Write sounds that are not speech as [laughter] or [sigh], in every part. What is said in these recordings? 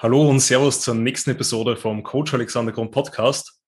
Hallo und Servus zur nächsten Episode vom Coach Alexander Grund Podcast.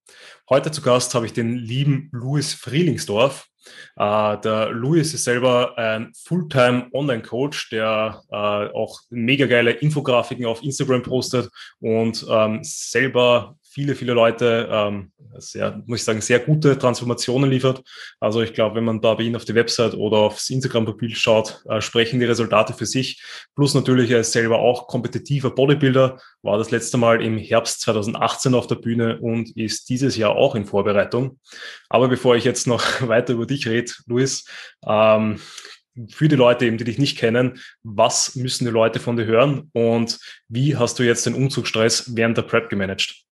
Heute zu Gast habe ich den lieben Louis Frielingsdorf. Uh, der Louis ist selber ein Fulltime Online-Coach, der uh, auch mega geile Infografiken auf Instagram postet und um, ähm, selber viele, viele Leute, ähm, sehr, muss ich sagen, sehr gute Transformationen liefert. Also ich glaube, wenn man da bei Ihnen auf die Website oder aufs Instagram-Profil schaut, äh, sprechen die Resultate für sich. Plus natürlich, er ist selber auch kompetitiver Bodybuilder, war das letzte Mal im Herbst 2018 auf der Bühne und ist dieses Jahr auch in Vorbereitung. Aber bevor ich jetzt noch [laughs] weiter über dich rede, Luis, ähm, für die Leute eben, die dich nicht kennen, was müssen die Leute von dir hören und wie hast du jetzt den Umzugsstress während der Prep gemanagt?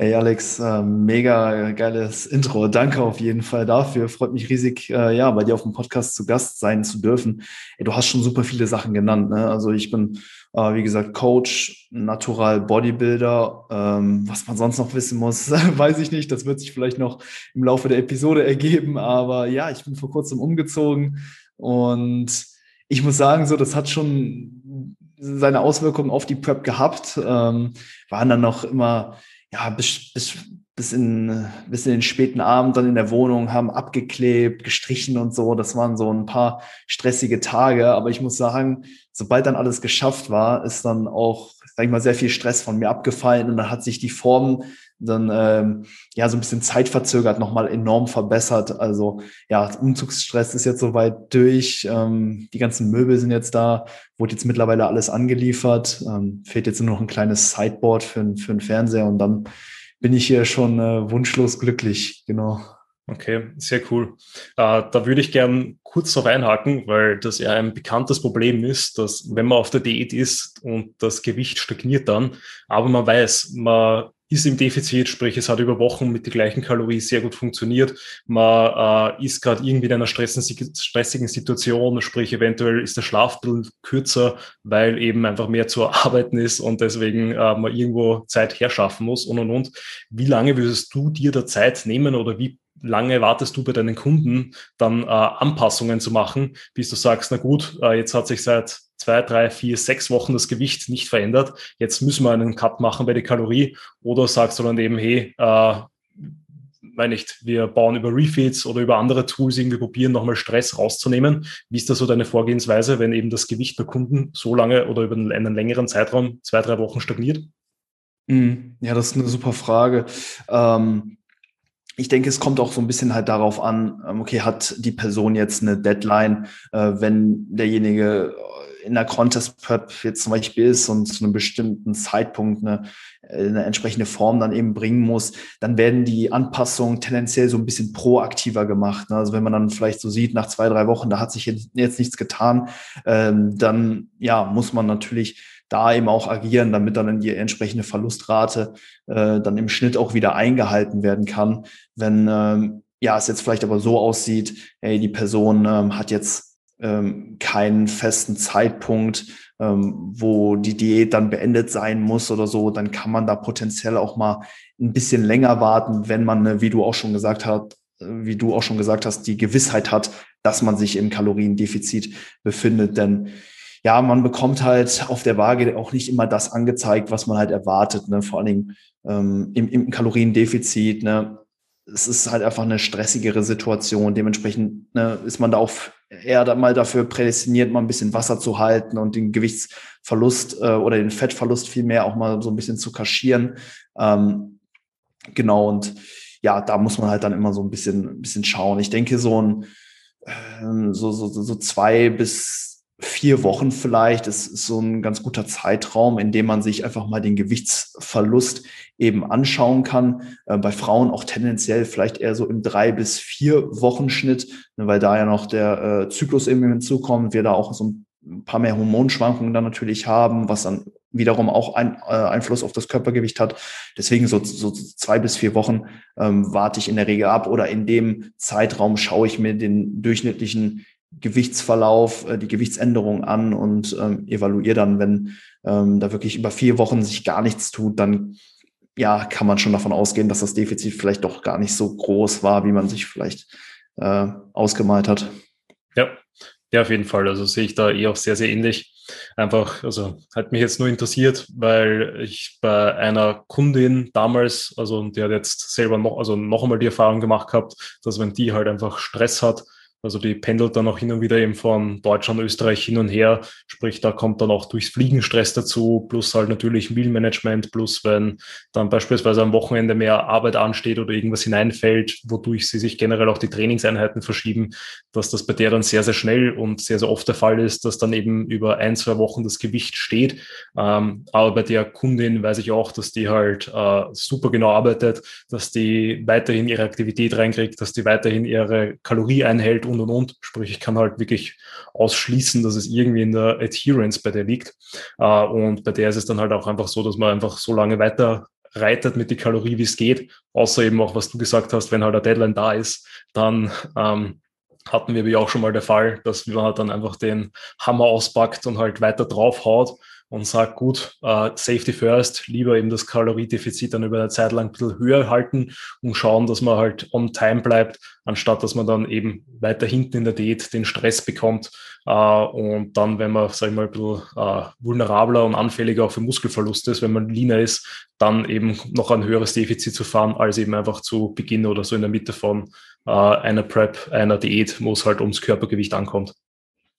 Hey Alex, äh, mega geiles Intro. Danke auf jeden Fall dafür. Freut mich riesig, äh, ja, bei dir auf dem Podcast zu Gast sein zu dürfen. Ey, du hast schon super viele Sachen genannt. Ne? Also ich bin, äh, wie gesagt, Coach, Natural Bodybuilder. Ähm, was man sonst noch wissen muss, [laughs] weiß ich nicht. Das wird sich vielleicht noch im Laufe der Episode ergeben. Aber ja, ich bin vor kurzem umgezogen und ich muss sagen, so, das hat schon seine Auswirkungen auf die Prep gehabt. Ähm, waren dann noch immer ja, bis, bis, bis, in, bis in den späten Abend dann in der Wohnung, haben abgeklebt, gestrichen und so. Das waren so ein paar stressige Tage. Aber ich muss sagen, sobald dann alles geschafft war, ist dann auch, sag ich mal, sehr viel Stress von mir abgefallen und dann hat sich die Form dann ähm, ja so ein bisschen zeitverzögert nochmal enorm verbessert. Also ja, Umzugsstress ist jetzt soweit durch. Ähm, die ganzen Möbel sind jetzt da, wurde jetzt mittlerweile alles angeliefert. Ähm, fehlt jetzt nur noch ein kleines Sideboard für, für einen Fernseher und dann bin ich hier schon äh, wunschlos glücklich. Genau. Okay, sehr cool. Äh, da würde ich gern kurz noch einhaken, weil das ja ein bekanntes Problem ist, dass wenn man auf der Diät ist und das Gewicht stagniert dann, aber man weiß, man ist im Defizit, sprich es hat über Wochen mit den gleichen Kalorien sehr gut funktioniert. Man äh, ist gerade irgendwie in einer stressigen Situation, sprich eventuell ist der Schlaf kürzer, weil eben einfach mehr zu [laughs] arbeiten ist und deswegen äh, man irgendwo Zeit herschaffen muss und und und. Wie lange würdest du dir da Zeit nehmen oder wie lange wartest du bei deinen Kunden dann äh, Anpassungen zu machen, bis du sagst, na gut, äh, jetzt hat sich seit zwei, drei, vier, sechs Wochen das Gewicht nicht verändert. Jetzt müssen wir einen Cut machen bei der Kalorie. Oder sagst du dann eben, hey, äh, meine nicht, wir bauen über Refeeds oder über andere Tools irgendwie probieren, nochmal Stress rauszunehmen. Wie ist da so deine Vorgehensweise, wenn eben das Gewicht der Kunden so lange oder über einen längeren Zeitraum, zwei, drei Wochen stagniert? Mhm. Ja, das ist eine super Frage. Ähm, ich denke, es kommt auch so ein bisschen halt darauf an, ähm, okay, hat die Person jetzt eine Deadline, äh, wenn derjenige in der Contest Prep jetzt zum Beispiel ist und zu einem bestimmten Zeitpunkt eine, eine entsprechende Form dann eben bringen muss, dann werden die Anpassungen tendenziell so ein bisschen proaktiver gemacht. Ne? Also wenn man dann vielleicht so sieht, nach zwei, drei Wochen, da hat sich jetzt, nichts getan, ähm, dann ja, muss man natürlich da eben auch agieren, damit dann die entsprechende Verlustrate äh, dann im Schnitt auch wieder eingehalten werden kann. Wenn ähm, ja es jetzt vielleicht aber so aussieht, ey, die Person ähm, hat jetzt ähm, keinen festen Zeitpunkt, ähm, wo die Diät dann beendet sein muss oder so, dann kann man da potenziell auch mal ein bisschen länger warten, wenn man, wie du auch schon gesagt hast, wie du auch schon gesagt hast, die Gewissheit hat, dass man sich im Kaloriendefizit befindet. Denn ja, man bekommt halt auf der Waage auch nicht immer das angezeigt, was man halt erwartet. Ne? Vor allen Dingen ähm, im, im Kaloriendefizit. Ne? Es ist halt einfach eine stressigere Situation. Dementsprechend ne, ist man da auch eher mal dafür prädestiniert, mal ein bisschen Wasser zu halten und den Gewichtsverlust äh, oder den Fettverlust vielmehr auch mal so ein bisschen zu kaschieren. Ähm, genau, und ja, da muss man halt dann immer so ein bisschen, ein bisschen schauen. Ich denke, so ein äh, so, so, so zwei bis vier Wochen vielleicht. Das ist so ein ganz guter Zeitraum, in dem man sich einfach mal den Gewichtsverlust eben anschauen kann. Äh, bei Frauen auch tendenziell vielleicht eher so im drei bis vier Wochen Schnitt, ne, weil da ja noch der äh, Zyklus eben hinzukommt, wir da auch so ein paar mehr Hormonschwankungen dann natürlich haben, was dann wiederum auch ein, äh, Einfluss auf das Körpergewicht hat. Deswegen so, so zwei bis vier Wochen ähm, warte ich in der Regel ab oder in dem Zeitraum schaue ich mir den durchschnittlichen Gewichtsverlauf, äh, die Gewichtsänderung an und ähm, evaluiere dann, wenn ähm, da wirklich über vier Wochen sich gar nichts tut, dann ja, kann man schon davon ausgehen, dass das Defizit vielleicht doch gar nicht so groß war, wie man sich vielleicht äh, ausgemalt hat. Ja, Ja, auf jeden Fall. Also sehe ich da eh auch sehr, sehr ähnlich. Einfach, also hat mich jetzt nur interessiert, weil ich bei einer Kundin damals, also die hat jetzt selber noch, also noch einmal die Erfahrung gemacht gehabt, dass wenn die halt einfach Stress hat, also die pendelt dann auch hin und wieder eben von Deutschland, Österreich hin und her. Sprich, da kommt dann auch durchs Fliegen Stress dazu, plus halt natürlich Mealmanagement, plus wenn dann beispielsweise am Wochenende mehr Arbeit ansteht oder irgendwas hineinfällt, wodurch sie sich generell auch die Trainingseinheiten verschieben, dass das bei der dann sehr, sehr schnell und sehr, sehr oft der Fall ist, dass dann eben über ein, zwei Wochen das Gewicht steht. Ähm, aber bei der Kundin weiß ich auch, dass die halt äh, super genau arbeitet, dass die weiterhin ihre Aktivität reinkriegt, dass die weiterhin ihre Kalorie einhält und und und. Sprich, ich kann halt wirklich ausschließen, dass es irgendwie in der Adherence bei der liegt. Äh, und bei der ist es dann halt auch einfach so, dass man einfach so lange weiter reitet mit der Kalorie, wie es geht. Außer eben auch, was du gesagt hast, wenn halt eine Deadline da ist, dann ähm, hatten wir wie auch schon mal der Fall, dass man halt dann einfach den Hammer auspackt und halt weiter draufhaut und sagt, gut, äh, Safety first, lieber eben das Kaloriedefizit dann über eine Zeit lang ein bisschen höher halten und schauen, dass man halt on time bleibt, anstatt dass man dann eben weiter hinten in der Diät den Stress bekommt äh, und dann, wenn man, sag ich mal, ein bisschen äh, vulnerabler und anfälliger auch für Muskelverluste ist, wenn man leaner ist, dann eben noch ein höheres Defizit zu fahren, als eben einfach zu Beginn oder so in der Mitte von äh, einer Prep, einer Diät, wo es halt ums Körpergewicht ankommt.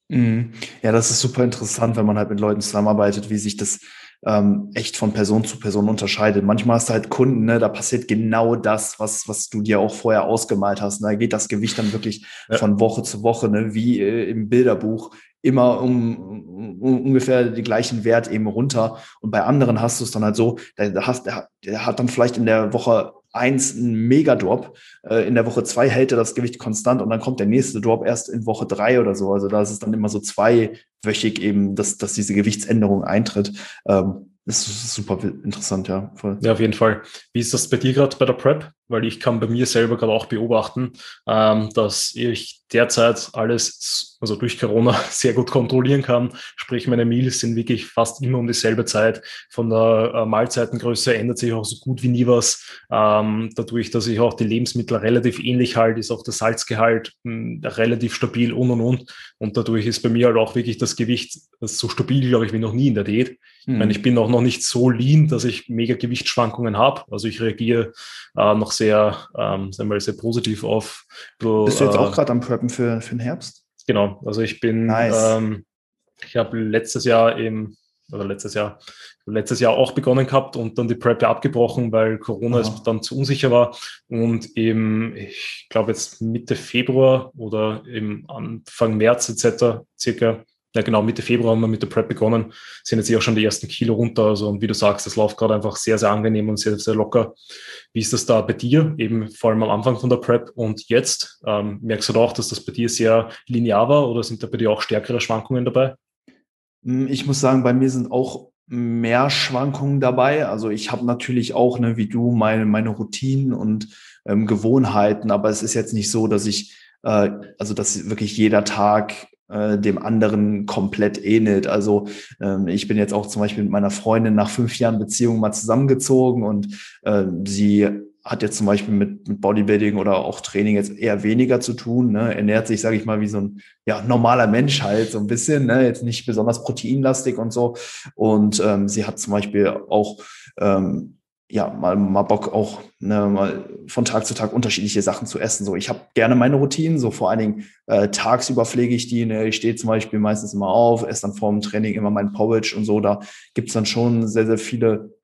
Mhm. Ja, das ist super interessant, wenn man halt mit Leuten zusammenarbeitet, wie sich das ähm, echt von Person zu Person unterscheidet. Manchmal hast du halt Kunden, ne, da passiert genau das, was, was du dir auch vorher ausgemalt hast. Da geht das Gewicht dann wirklich ja. von Woche zu Woche, ne, wie äh, im Bilderbuch, immer um, um, ungefähr die gleichen Wert eben runter. Und bei anderen hast du es dann halt so, der, hast, der, der hat dann vielleicht in der Woche eins ein Mega-Drop. Äh, in der Woche zwei hält er das Gewicht konstant und dann kommt der nächste Drop erst in Woche drei oder so. Also da ist es dann immer so zweiwöchig eben, dass, dass diese Gewichtsänderung eintritt. Ähm, das ist super interessant, ja. Voll. Ja, auf jeden Fall. Wie ist das bei dir gerade bei der Prep? Weil ich kann bei mir selber gerade auch beobachten, ähm, dass ich derzeit alles, also durch Corona, [laughs] sehr gut kontrollieren kann. Sprich, meine Meals sind wirklich fast immer um dieselbe Zeit. Von der äh, Mahlzeitengröße ändert sich auch so gut wie nie was. Ähm, dadurch, dass ich auch die Lebensmittel relativ ähnlich halte, ist auch der Salzgehalt mh, hm, relativ stabil und und und. Und dadurch ist bei mir halt auch wirklich das Gewicht so stabil, glaube ich, wie noch nie in der Diät. Ich meine, ich bin auch noch nicht so lean, dass ich mega Gewichtsschwankungen habe. Also ich reagiere äh, noch sehr, ähm, sagen wir mal, sehr positiv auf. Bist du jetzt äh, auch gerade am Preppen für, für den Herbst? Genau. Also ich bin, nice. ähm, ich habe letztes Jahr im, oder letztes Jahr, letztes Jahr auch begonnen gehabt und dann die Prep abgebrochen, weil Corona es dann zu unsicher war. Und eben, ich glaube jetzt Mitte Februar oder im Anfang März etc. circa ja genau, Mitte Februar haben wir mit der Prep begonnen, sind jetzt eh auch schon die ersten Kilo runter. Also, und wie du sagst, das läuft gerade einfach sehr, sehr angenehm und sehr, sehr locker. Wie ist das da bei dir? Eben vor allem am Anfang von der Prep und jetzt? Ähm, merkst du da auch, dass das bei dir sehr linear war oder sind da bei dir auch stärkere Schwankungen dabei? Hm, ich muss sagen, bei mir sind auch mehr Schwankungen dabei. Also ich habe natürlich auch, ne, wie du, meine, meine Routinen und ähm, Gewohnheiten, aber es ist jetzt nicht so, dass ich, äh, also dass wirklich jeder Tag äh, dem anderen komplett ähnelt. Also ähm, ich bin jetzt auch zum Beispiel mit meiner Freundin nach fünf Jahren Beziehung mal zusammengezogen und äh, sie hat jetzt zum Beispiel mit, mit Bodybuilding oder auch Training jetzt eher weniger zu tun, ne? ernährt sich, sage ich mal, wie so ein ja, normaler Mensch halt, so ein bisschen, ne? jetzt nicht besonders proteinlastig und so. Und ähm, sie hat zum Beispiel auch ähm, ja, mal, mal Bock auch ne, mal von Tag zu Tag unterschiedliche Sachen zu essen. So, ich habe gerne meine Routinen, so vor allen Dingen äh, tagsüber pflege ich die. Ne? Ich stehe zum Beispiel meistens immer auf, esse dann vor dem Training immer mein Porridge und so. Da gibt's dann schon sehr, sehr viele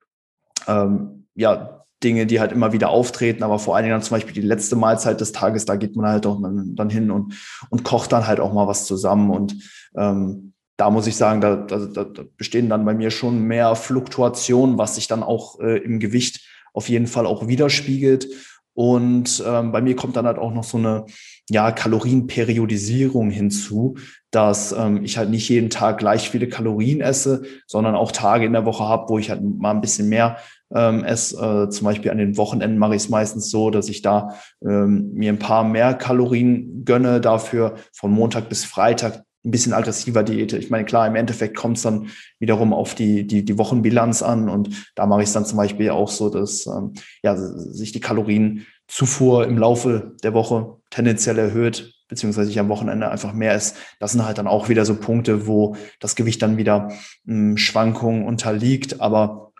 ähm, ja, Dinge, die halt immer wieder auftreten, aber vor allen Dingen dann zum Beispiel die letzte Mahlzeit des Tages, da geht man halt auch dann, dann hin und, und kocht dann halt auch mal was zusammen und ähm, da muss ich sagen, da, da, da bestehen dann bei mir schon mehr Fluktuationen, was sich dann auch äh, im Gewicht auf jeden Fall auch widerspiegelt. Und ähm, bei mir kommt dann halt auch noch so eine ja, Kalorienperiodisierung hinzu, dass ähm, ich halt nicht jeden Tag gleich viele Kalorien esse, sondern auch Tage in der Woche habe, wo ich halt mal ein bisschen mehr ähm, esse. Äh, zum Beispiel an den Wochenenden mache ich es meistens so, dass ich da ähm, mir ein paar mehr Kalorien gönne, dafür von Montag bis Freitag ein bisschen aggressiver Diät. Ich meine, klar, im Endeffekt kommt es dann wiederum auf die, die, die Wochenbilanz an und da mache ich es dann zum Beispiel auch so, dass ähm, ja, sich die Kalorienzufuhr im Laufe der Woche tendenziell erhöht. beziehungsweise ich am Wochenende einfach mehr esse. Das sind halt dann auch wieder so Punkte, wo das Gewicht dann wieder mh, hm, Schwankungen unterliegt. Aber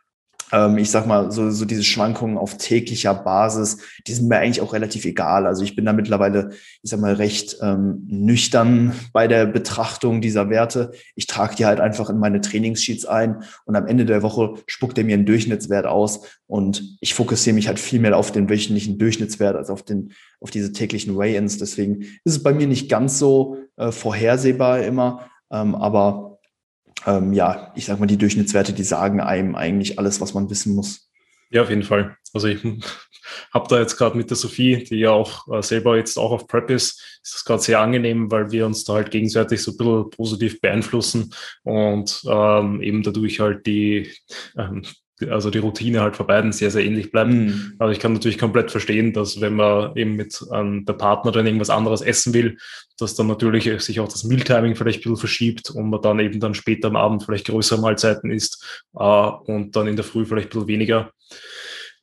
ähm, ich sag mal, so, so diese Schwankungen auf täglicher Basis, die sind mir eigentlich auch relativ egal. Also ich bin da mittlerweile, ich sag mal, recht ähm, nüchtern bei der Betrachtung dieser Werte. Ich trage die halt einfach in meine Trainingssheets ein und am Ende der Woche spuckt er mir einen Durchschnittswert aus und ich fokussiere mich halt viel mehr auf den wöchentlichen Durchschnittswert als auf den, auf diese täglichen Weigh-ins. Deswegen ist es bei mir nicht ganz so äh, vorhersehbar immer, ähm, aber ähm, ja, ich sag mal, die Durchschnittswerte, die sagen einem eigentlich alles, was man wissen muss. Ja, auf jeden Fall. Also ich [laughs] habe da jetzt gerade mit der Sophie, die ja auch äh, selber jetzt auch auf Prep ist, ist das gerade sehr angenehm, weil wir uns da halt gegenseitig so ein bisschen positiv beeinflussen und ähm, eben dadurch halt die ähm, also die Routine halt für beiden sehr, sehr ähnlich bleibt. Mhm. Aber ich kann natürlich komplett verstehen, dass wenn man eben mit ähm, der Partner dann irgendwas anderes essen will, dass dann natürlich sich auch das Mealtiming vielleicht ein bisschen verschiebt und man dann eben dann später am Abend vielleicht größere Mahlzeiten isst äh, und dann in der Früh vielleicht ein bisschen weniger.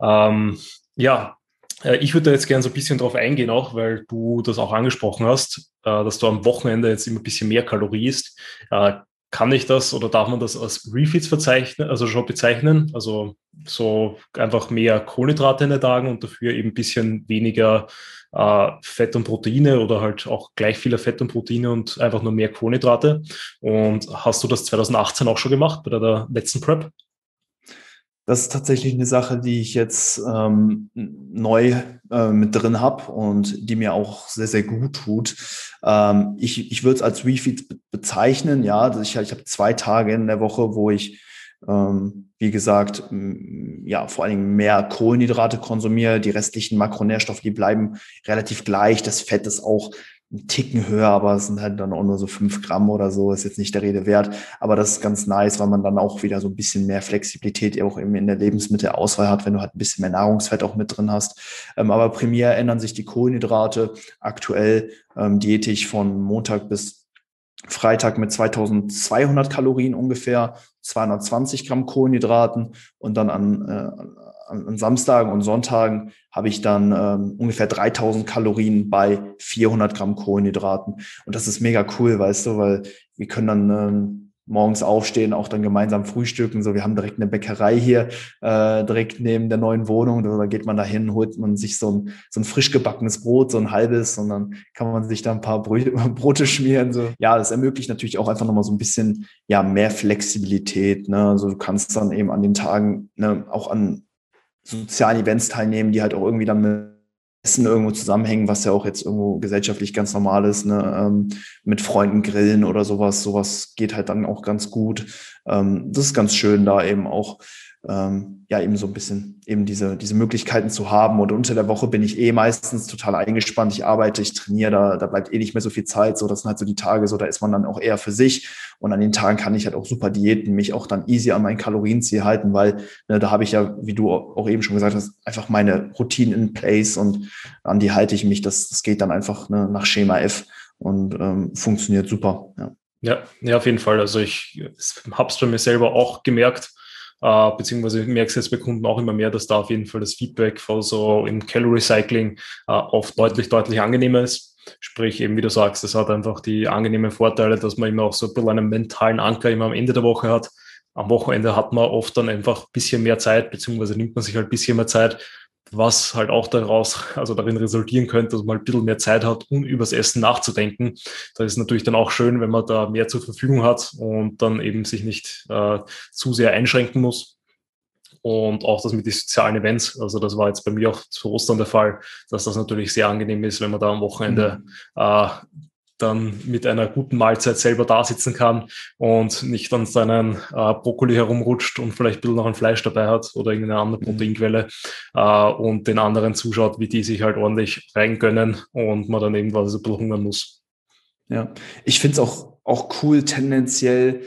Ähm, ja, äh, ich würde da jetzt gerne so ein bisschen drauf eingehen, auch weil du das auch angesprochen hast, äh, dass du am Wochenende jetzt immer ein bisschen mehr Kalorie isst. Kann ich das oder darf man das als Refeeds verzeichnen, also schon bezeichnen? Also so einfach mehr Kohlenhydrate in den Tagen und dafür eben ein bisschen weniger äh, Fett und Proteine oder halt auch gleich viele Fett und Proteine und einfach nur mehr Kohlenhydrate. Und hast du das 2018 auch schon gemacht bei der letzten Prep? Das ist tatsächlich eine Sache, die ich jetzt ähm, neu äh, mit drin habe und die mir auch sehr, sehr gut tut. Ähm, ich ich würde es als Refeed bezeichnen, ja. Also ich, ich habe zwei Tage in der Woche, wo ich, ähm, wie gesagt, ja, vor allen Dingen mehr Kohlenhydrate konsumiere. Die restlichen Makronährstoffe, die bleiben relativ gleich. Das Fett ist auch ein Ticken höher, aber es sind halt dann auch nur so fünf Gramm oder so, ist jetzt nicht der Rede wert. Aber das ist ganz nice, weil man dann auch wieder so ein bisschen mehr Flexibilität auch in der Lebensmittelauswahl hat, wenn du halt ein bisschen mehr Nahrungsfett auch mit drin hast. Ähm, aber primär ändern sich die Kohlenhydrate aktuell ähm, diätisch von Montag bis Freitag mit 2200 Kalorien ungefähr, 220 Gramm Kohlenhydraten und dann an, äh, an Samstagen und Sonntagen habe ich dann ähm, ungefähr 3000 Kalorien bei 400 Gramm Kohlenhydraten. Und das ist mega cool, weißt du, weil wir können dann ähm, morgens aufstehen, auch dann gemeinsam frühstücken. So, wir haben direkt eine Bäckerei hier, äh, direkt neben der neuen Wohnung. Da geht man dahin, holt man sich so ein, so ein frisch gebackenes Brot, so ein halbes, und dann kann man sich da ein paar Brö [laughs] Brote schmieren. So. Ja, das ermöglicht natürlich auch einfach nochmal so ein bisschen ja, mehr Flexibilität. Ne? Also du kannst dann eben an den Tagen ne, auch an sozialen Events teilnehmen, die halt auch irgendwie dann mit Essen irgendwo zusammenhängen, was ja auch jetzt irgendwo gesellschaftlich ganz normal ist, ne? ähm, mit Freunden grillen oder sowas, sowas geht halt dann auch ganz gut. Ähm, das ist ganz schön, da eben auch ähm, ja eben so ein bisschen eben diese, diese Möglichkeiten zu haben. Und unter der Woche bin ich eh meistens total eingespannt. Ich arbeite, ich trainiere, da, da bleibt eh nicht mehr so viel Zeit. So, das sind halt so die Tage, so da ist man dann auch eher für sich. Und an den Tagen kann ich halt auch super diäten, mich auch dann easy an mein Kalorienziel halten, weil ne, da habe ich ja, wie du auch eben schon gesagt hast, einfach meine Routine in place und an die halte ich mich. Das, das geht dann einfach ne, nach Schema F und ähm, funktioniert super. Ja. Ja, ja, auf jeden Fall. Also ich habe es bei mir selber auch gemerkt, äh, beziehungsweise ich merke es jetzt bei Kunden auch immer mehr, dass da auf jeden Fall das Feedback von so im Calorie Cycling äh, oft deutlich, deutlich angenehmer ist. Sprich, eben wie du sagst, das hat einfach die angenehmen Vorteile, dass man immer auch so ein bisschen einen mentalen Anker immer am Ende der Woche hat. Am Wochenende hat man oft dann einfach ein bisschen mehr Zeit, beziehungsweise nimmt man sich halt ein bisschen mehr Zeit, was halt auch daraus, also darin resultieren könnte, dass man ein bisschen mehr Zeit hat, um übers Essen nachzudenken. Da ist natürlich dann auch schön, wenn man da mehr zur Verfügung hat und dann eben sich nicht äh, zu sehr einschränken muss. Und auch das mit den sozialen Events, also das war jetzt bei mir auch zu Ostern der Fall, dass das natürlich sehr angenehm ist, wenn man da am Wochenende mhm. äh, dann mit einer guten Mahlzeit selber da sitzen kann und nicht an seinen äh, Brokkoli herumrutscht und vielleicht ein bisschen noch ein Fleisch dabei hat oder irgendeine andere mhm. Proteinquelle äh, und den anderen zuschaut, wie die sich halt ordentlich reingönnen und man dann irgendwas ein bisschen hungern muss. Ja, ich finde es auch, auch cool, tendenziell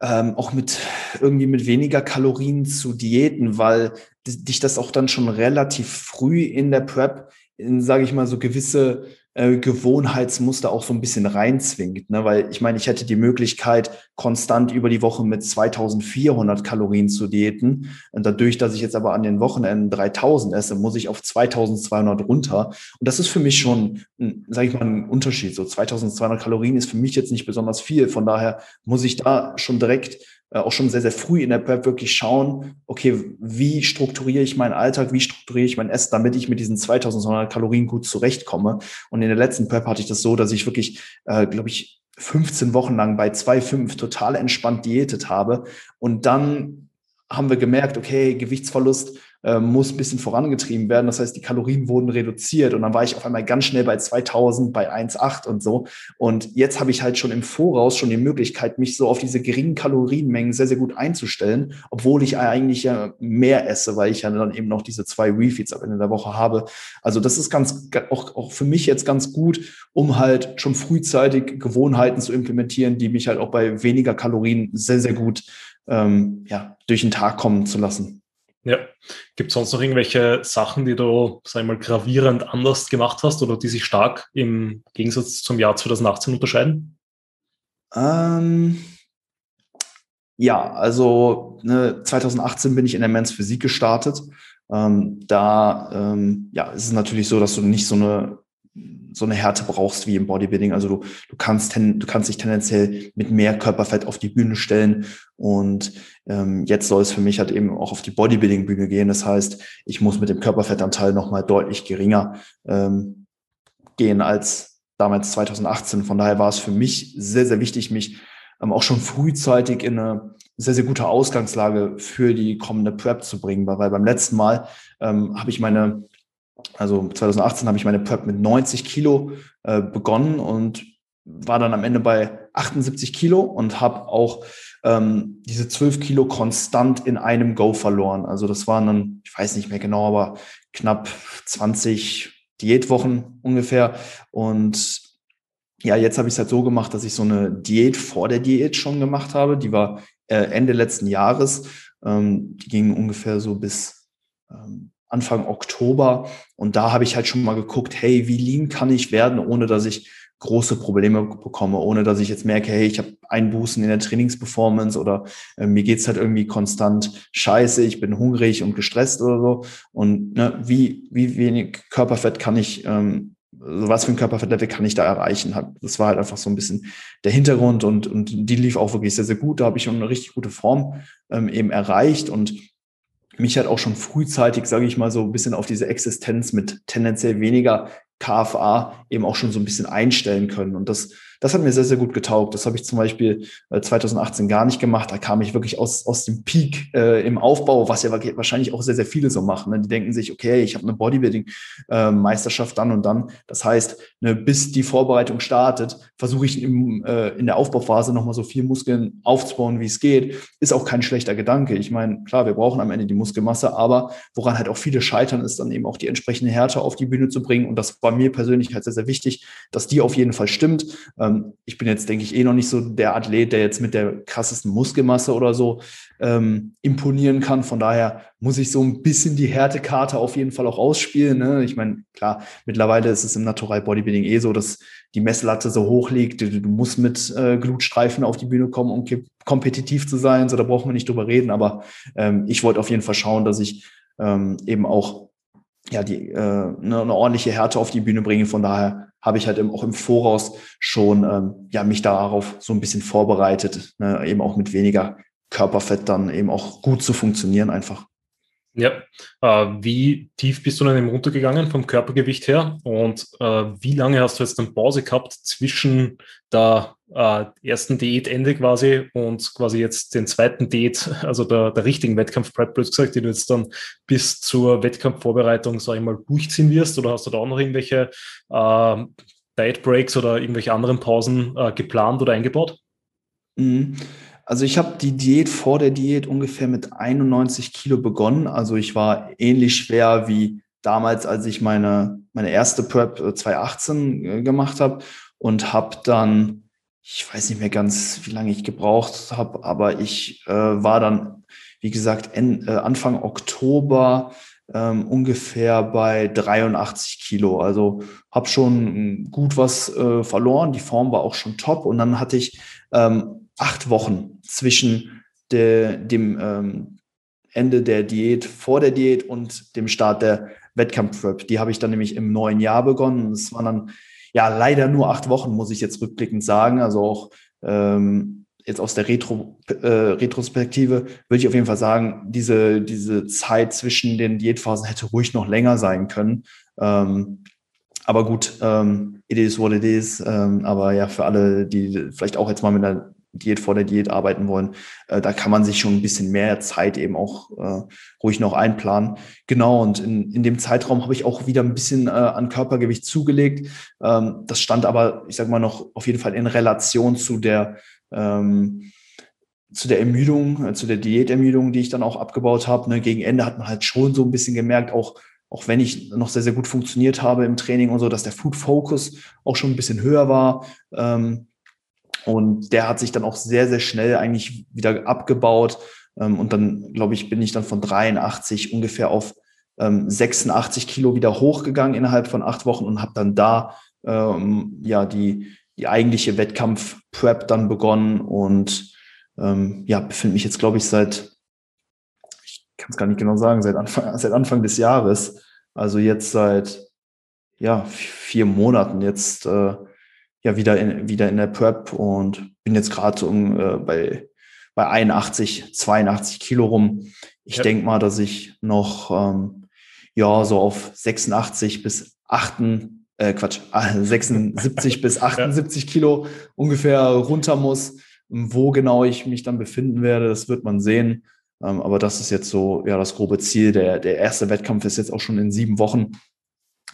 ähm, auch mit irgendwie mit weniger Kalorien zu diäten, weil dich das auch dann schon relativ früh in der Prep in, sage ich mal, so gewisse äh, Gewohnheitsmuster auch so ein bisschen reinzwingt. Ne? Weil ich meine, ich hätte die Möglichkeit, konstant über die Woche mit 2400 Kalorien zu diäten. Und dadurch, dass ich jetzt aber an den Wochenenden 3000 esse, muss ich auf 2200 runter. Und das ist für mich schon, sage ich mal, ein Unterschied. So 2200 Kalorien ist für mich jetzt nicht besonders viel. Von daher muss ich da schon direkt auch schon sehr, sehr früh in der Prep wirklich schauen, okay, wie strukturiere ich meinen Alltag, wie strukturiere ich mein Essen, damit ich mit diesen 2200 Kalorien gut zurechtkomme. Und in der letzten Prep hatte ich das so, dass ich wirklich, äh, glaube ich, 15 Wochen lang bei 2,5 total entspannt diätet habe. Und dann haben wir gemerkt, okay, Gewichtsverlust äh, muss ein bisschen vorangetrieben werden. Das heißt, die Kalorien wurden reduziert und dann war ich auf einmal ganz schnell bei 2000, bei 1,8 und so. Und jetzt habe ich halt schon im Voraus schon die Möglichkeit, mich so auf diese geringen Kalorienmengen sehr, sehr gut einzustellen, obwohl ich eigentlich ja mehr esse, weil ich ja dann eben noch diese zwei Refeeds am Ende der Woche habe. Also das ist ganz, auch, auch für mich jetzt ganz gut, um halt schon frühzeitig Gewohnheiten zu implementieren, die mich halt auch bei weniger Kalorien sehr, sehr gut ähm, ja, durch den Tag kommen zu lassen. Ja. Gibt es sonst noch irgendwelche Sachen, die du, sag ich mal, gravierend anders gemacht hast oder die sich stark im Gegensatz zum Jahr 2018 unterscheiden? Ähm, ja, also ne, 2018 bin ich in der Men's Physik gestartet. Ähm, da ähm, ja, ist es natürlich so, dass du nicht so eine so eine Härte brauchst wie im Bodybuilding. Also du, du kannst ten, du kannst dich tendenziell mit mehr Körperfett auf die Bühne stellen. Und ähm, jetzt soll es für mich halt eben auch auf die Bodybuilding-Bühne gehen. Das heißt, ich muss mit dem Körperfettanteil nochmal deutlich geringer ähm, gehen als damals 2018. Von daher war es für mich sehr, sehr wichtig, mich ähm, auch schon frühzeitig in eine sehr, sehr gute Ausgangslage für die kommende Prep zu bringen, weil beim letzten Mal ähm, habe ich meine also 2018 habe ich meine Prep mit 90 Kilo äh, begonnen und war dann am Ende bei 78 Kilo und habe auch ähm, diese 12 Kilo konstant in einem Go verloren. Also das waren dann, ich weiß nicht mehr genau, aber knapp 20 Diätwochen ungefähr. Und ja, jetzt habe ich es halt so gemacht, dass ich so eine Diät vor der Diät schon gemacht habe. Die war äh, Ende letzten Jahres. Ähm, die ging ungefähr so bis ähm, Anfang Oktober. Und da habe ich halt schon mal geguckt, hey, wie lean kann ich werden, ohne dass ich große Probleme bekomme, ohne dass ich jetzt merke, hey, ich habe Einbußen in der Trainingsperformance oder äh, mir geht's halt irgendwie konstant scheiße, ich bin hungrig und gestresst oder so. Und ne, wie, wie wenig Körperfett kann ich, ähm, was für ein Körperfettlevel kann ich da erreichen? Das war halt einfach so ein bisschen der Hintergrund und, und die lief auch wirklich sehr, sehr gut. Da habe ich schon eine richtig gute Form ähm, eben erreicht und mich hat auch schon frühzeitig, sage ich mal, so ein bisschen auf diese Existenz mit tendenziell weniger KFA eben auch schon so ein bisschen einstellen können. Und das das hat mir sehr, sehr gut getaugt. Das habe ich zum Beispiel 2018 äh, gar nicht gemacht. Da kam ich wirklich aus, aus dem Peak äh, im Aufbau, was ja wahrscheinlich auch sehr, sehr viele so machen. Ne? Die denken sich, okay, ich habe eine Bodybuilding-Meisterschaft dann und dann. Das heißt, ne, bis die Vorbereitung startet, versuche ich im, äh, in der Aufbauphase nochmal so viel Muskeln aufzubauen, wie es geht. Ist auch kein schlechter Gedanke. Ich meine, klar, wir brauchen am Ende die Muskelmasse, aber woran halt auch viele scheitern, ist dann eben auch die entsprechende Härte auf die Bühne zu bringen. Und das war mir persönlich halt sehr, sehr wichtig, dass die auf jeden Fall stimmt. Ähm, ähm, ich bin jetzt, denke ich, eh noch nicht so der Athlet, der jetzt mit der krassesten Muskelmasse oder so ähm, imponieren kann. Von daher muss ich so ein bisschen die Härtekarte auf jeden Fall auch ausspielen. Ne? Ich meine, klar, mittlerweile ist es im Natural Bodybuilding eh so, dass die Messlatte so hoch liegt. Du, du musst mit äh, Glutstreifen auf die Bühne kommen, um kompetitiv zu sein. So, da brauchen wir nicht drüber reden. Aber ähm, ich wollte auf jeden Fall schauen, dass ich ähm, eben auch ja, die, äh, eine, eine ordentliche Härte auf die Bühne bringe. Von daher habe ich halt eben auch im Voraus schon ähm, ja, mich darauf so ein bisschen vorbereitet, ne, eben auch mit weniger Körperfett dann eben auch gut zu funktionieren einfach. Ja, äh, wie tief bist du eben runtergegangen vom Körpergewicht her und äh, wie lange hast du jetzt dann Pause gehabt zwischen der äh, ersten Diätende quasi und quasi jetzt den zweiten Diät, also der, der richtigen Wettkampf-Prep, blöd gesagt, die du jetzt dann bis zur Wettkampfvorbereitung, sag ich mal, durchziehen wirst oder hast du da auch noch irgendwelche äh, Diet Breaks oder irgendwelche anderen Pausen äh, geplant oder eingebaut? Mhm. Also ich habe die Diät vor der Diät ungefähr mit 91 Kilo begonnen. Also ich war ähnlich schwer wie damals, als ich meine, meine erste Prep 2018 äh, gemacht habe und habe dann, ich weiß nicht mehr ganz, wie lange ich gebraucht habe, aber ich äh, war dann, wie gesagt, en, äh, Anfang Oktober ähm, ungefähr bei 83 Kilo. Also habe schon gut was äh, verloren. Die Form war auch schon top. Und dann hatte ich ähm, acht Wochen zwischen de, dem ähm, Ende der Diät, vor der Diät und dem Start der Wettkampf-Prep. Die habe ich dann nämlich im neuen Jahr begonnen. Es waren dann ja leider nur acht Wochen, muss ich jetzt rückblickend sagen. Also auch ähm, jetzt aus der Retro, äh, Retrospektive würde ich auf jeden Fall sagen, diese, diese Zeit zwischen den Diätphasen hätte ruhig noch länger sein können. Ähm, aber gut, ähm, it is what it is. Ähm, aber ja, für alle, die vielleicht auch jetzt mal mit einer Diät vor der Diät arbeiten wollen, äh, da kann man sich schon ein bisschen mehr Zeit eben auch äh, ruhig noch einplanen. Genau, und in, in dem Zeitraum habe ich auch wieder ein bisschen äh, an Körpergewicht zugelegt. Ähm, das stand aber, ich sage mal, noch auf jeden Fall in Relation zu der ähm, zu der Ermüdung, äh, zu der Diätermüdung, die ich dann auch abgebaut habe. Ne, gegen Ende hat man halt schon so ein bisschen gemerkt, auch, auch wenn ich noch sehr, sehr gut funktioniert habe im Training und so, dass der Food Focus auch schon ein bisschen höher war. Ähm, und der hat sich dann auch sehr, sehr schnell eigentlich wieder abgebaut. Ähm, und dann, glaube ich, bin ich dann von 83 ungefähr auf ähm, 86 Kilo wieder hochgegangen innerhalb von acht Wochen und habe dann da ähm, ja die, die eigentliche Wettkampf-Prep dann begonnen und ähm, ja, befinde mich jetzt, glaube ich, seit, ich kann es gar nicht genau sagen, seit Anfang, [laughs] seit Anfang des Jahres, also jetzt seit ja, vier Monaten jetzt äh, ja wieder in, wieder in der Prep und bin jetzt gerade um, äh, bei, bei 81, 82 Kilo rum. Ich ja. denke mal, dass ich noch ähm, ja so auf 86 bis 8, äh, Quatsch, [laughs] 76 bis [laughs] 78 Kilo ungefähr runter muss. Wo genau ich mich dann befinden werde, das wird man sehen. Ähm, aber das ist jetzt so ja das grobe Ziel. Der, der erste Wettkampf ist jetzt auch schon in sieben Wochen.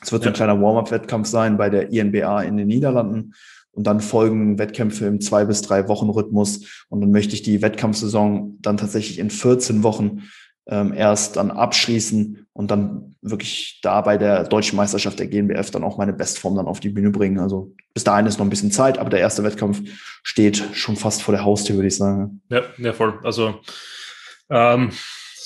Es wird so ein kleiner Warm-up-Wettkampf sein bei der INBA in den Niederlanden. Und dann folgen Wettkämpfe im zwei bis drei Wochen Rhythmus. Und dann möchte ich die Wettkampfsaison dann tatsächlich in 14 Wochen ähm, erst dann abschließen und dann wirklich da bei der deutschen Meisterschaft der GNBF dann auch meine Bestform dann auf die Bühne bringen. Also bis dahin ist noch ein bisschen Zeit, aber der erste Wettkampf steht schon fast vor der Haustür, würde ich sagen. Ja, ja voll. Also ähm,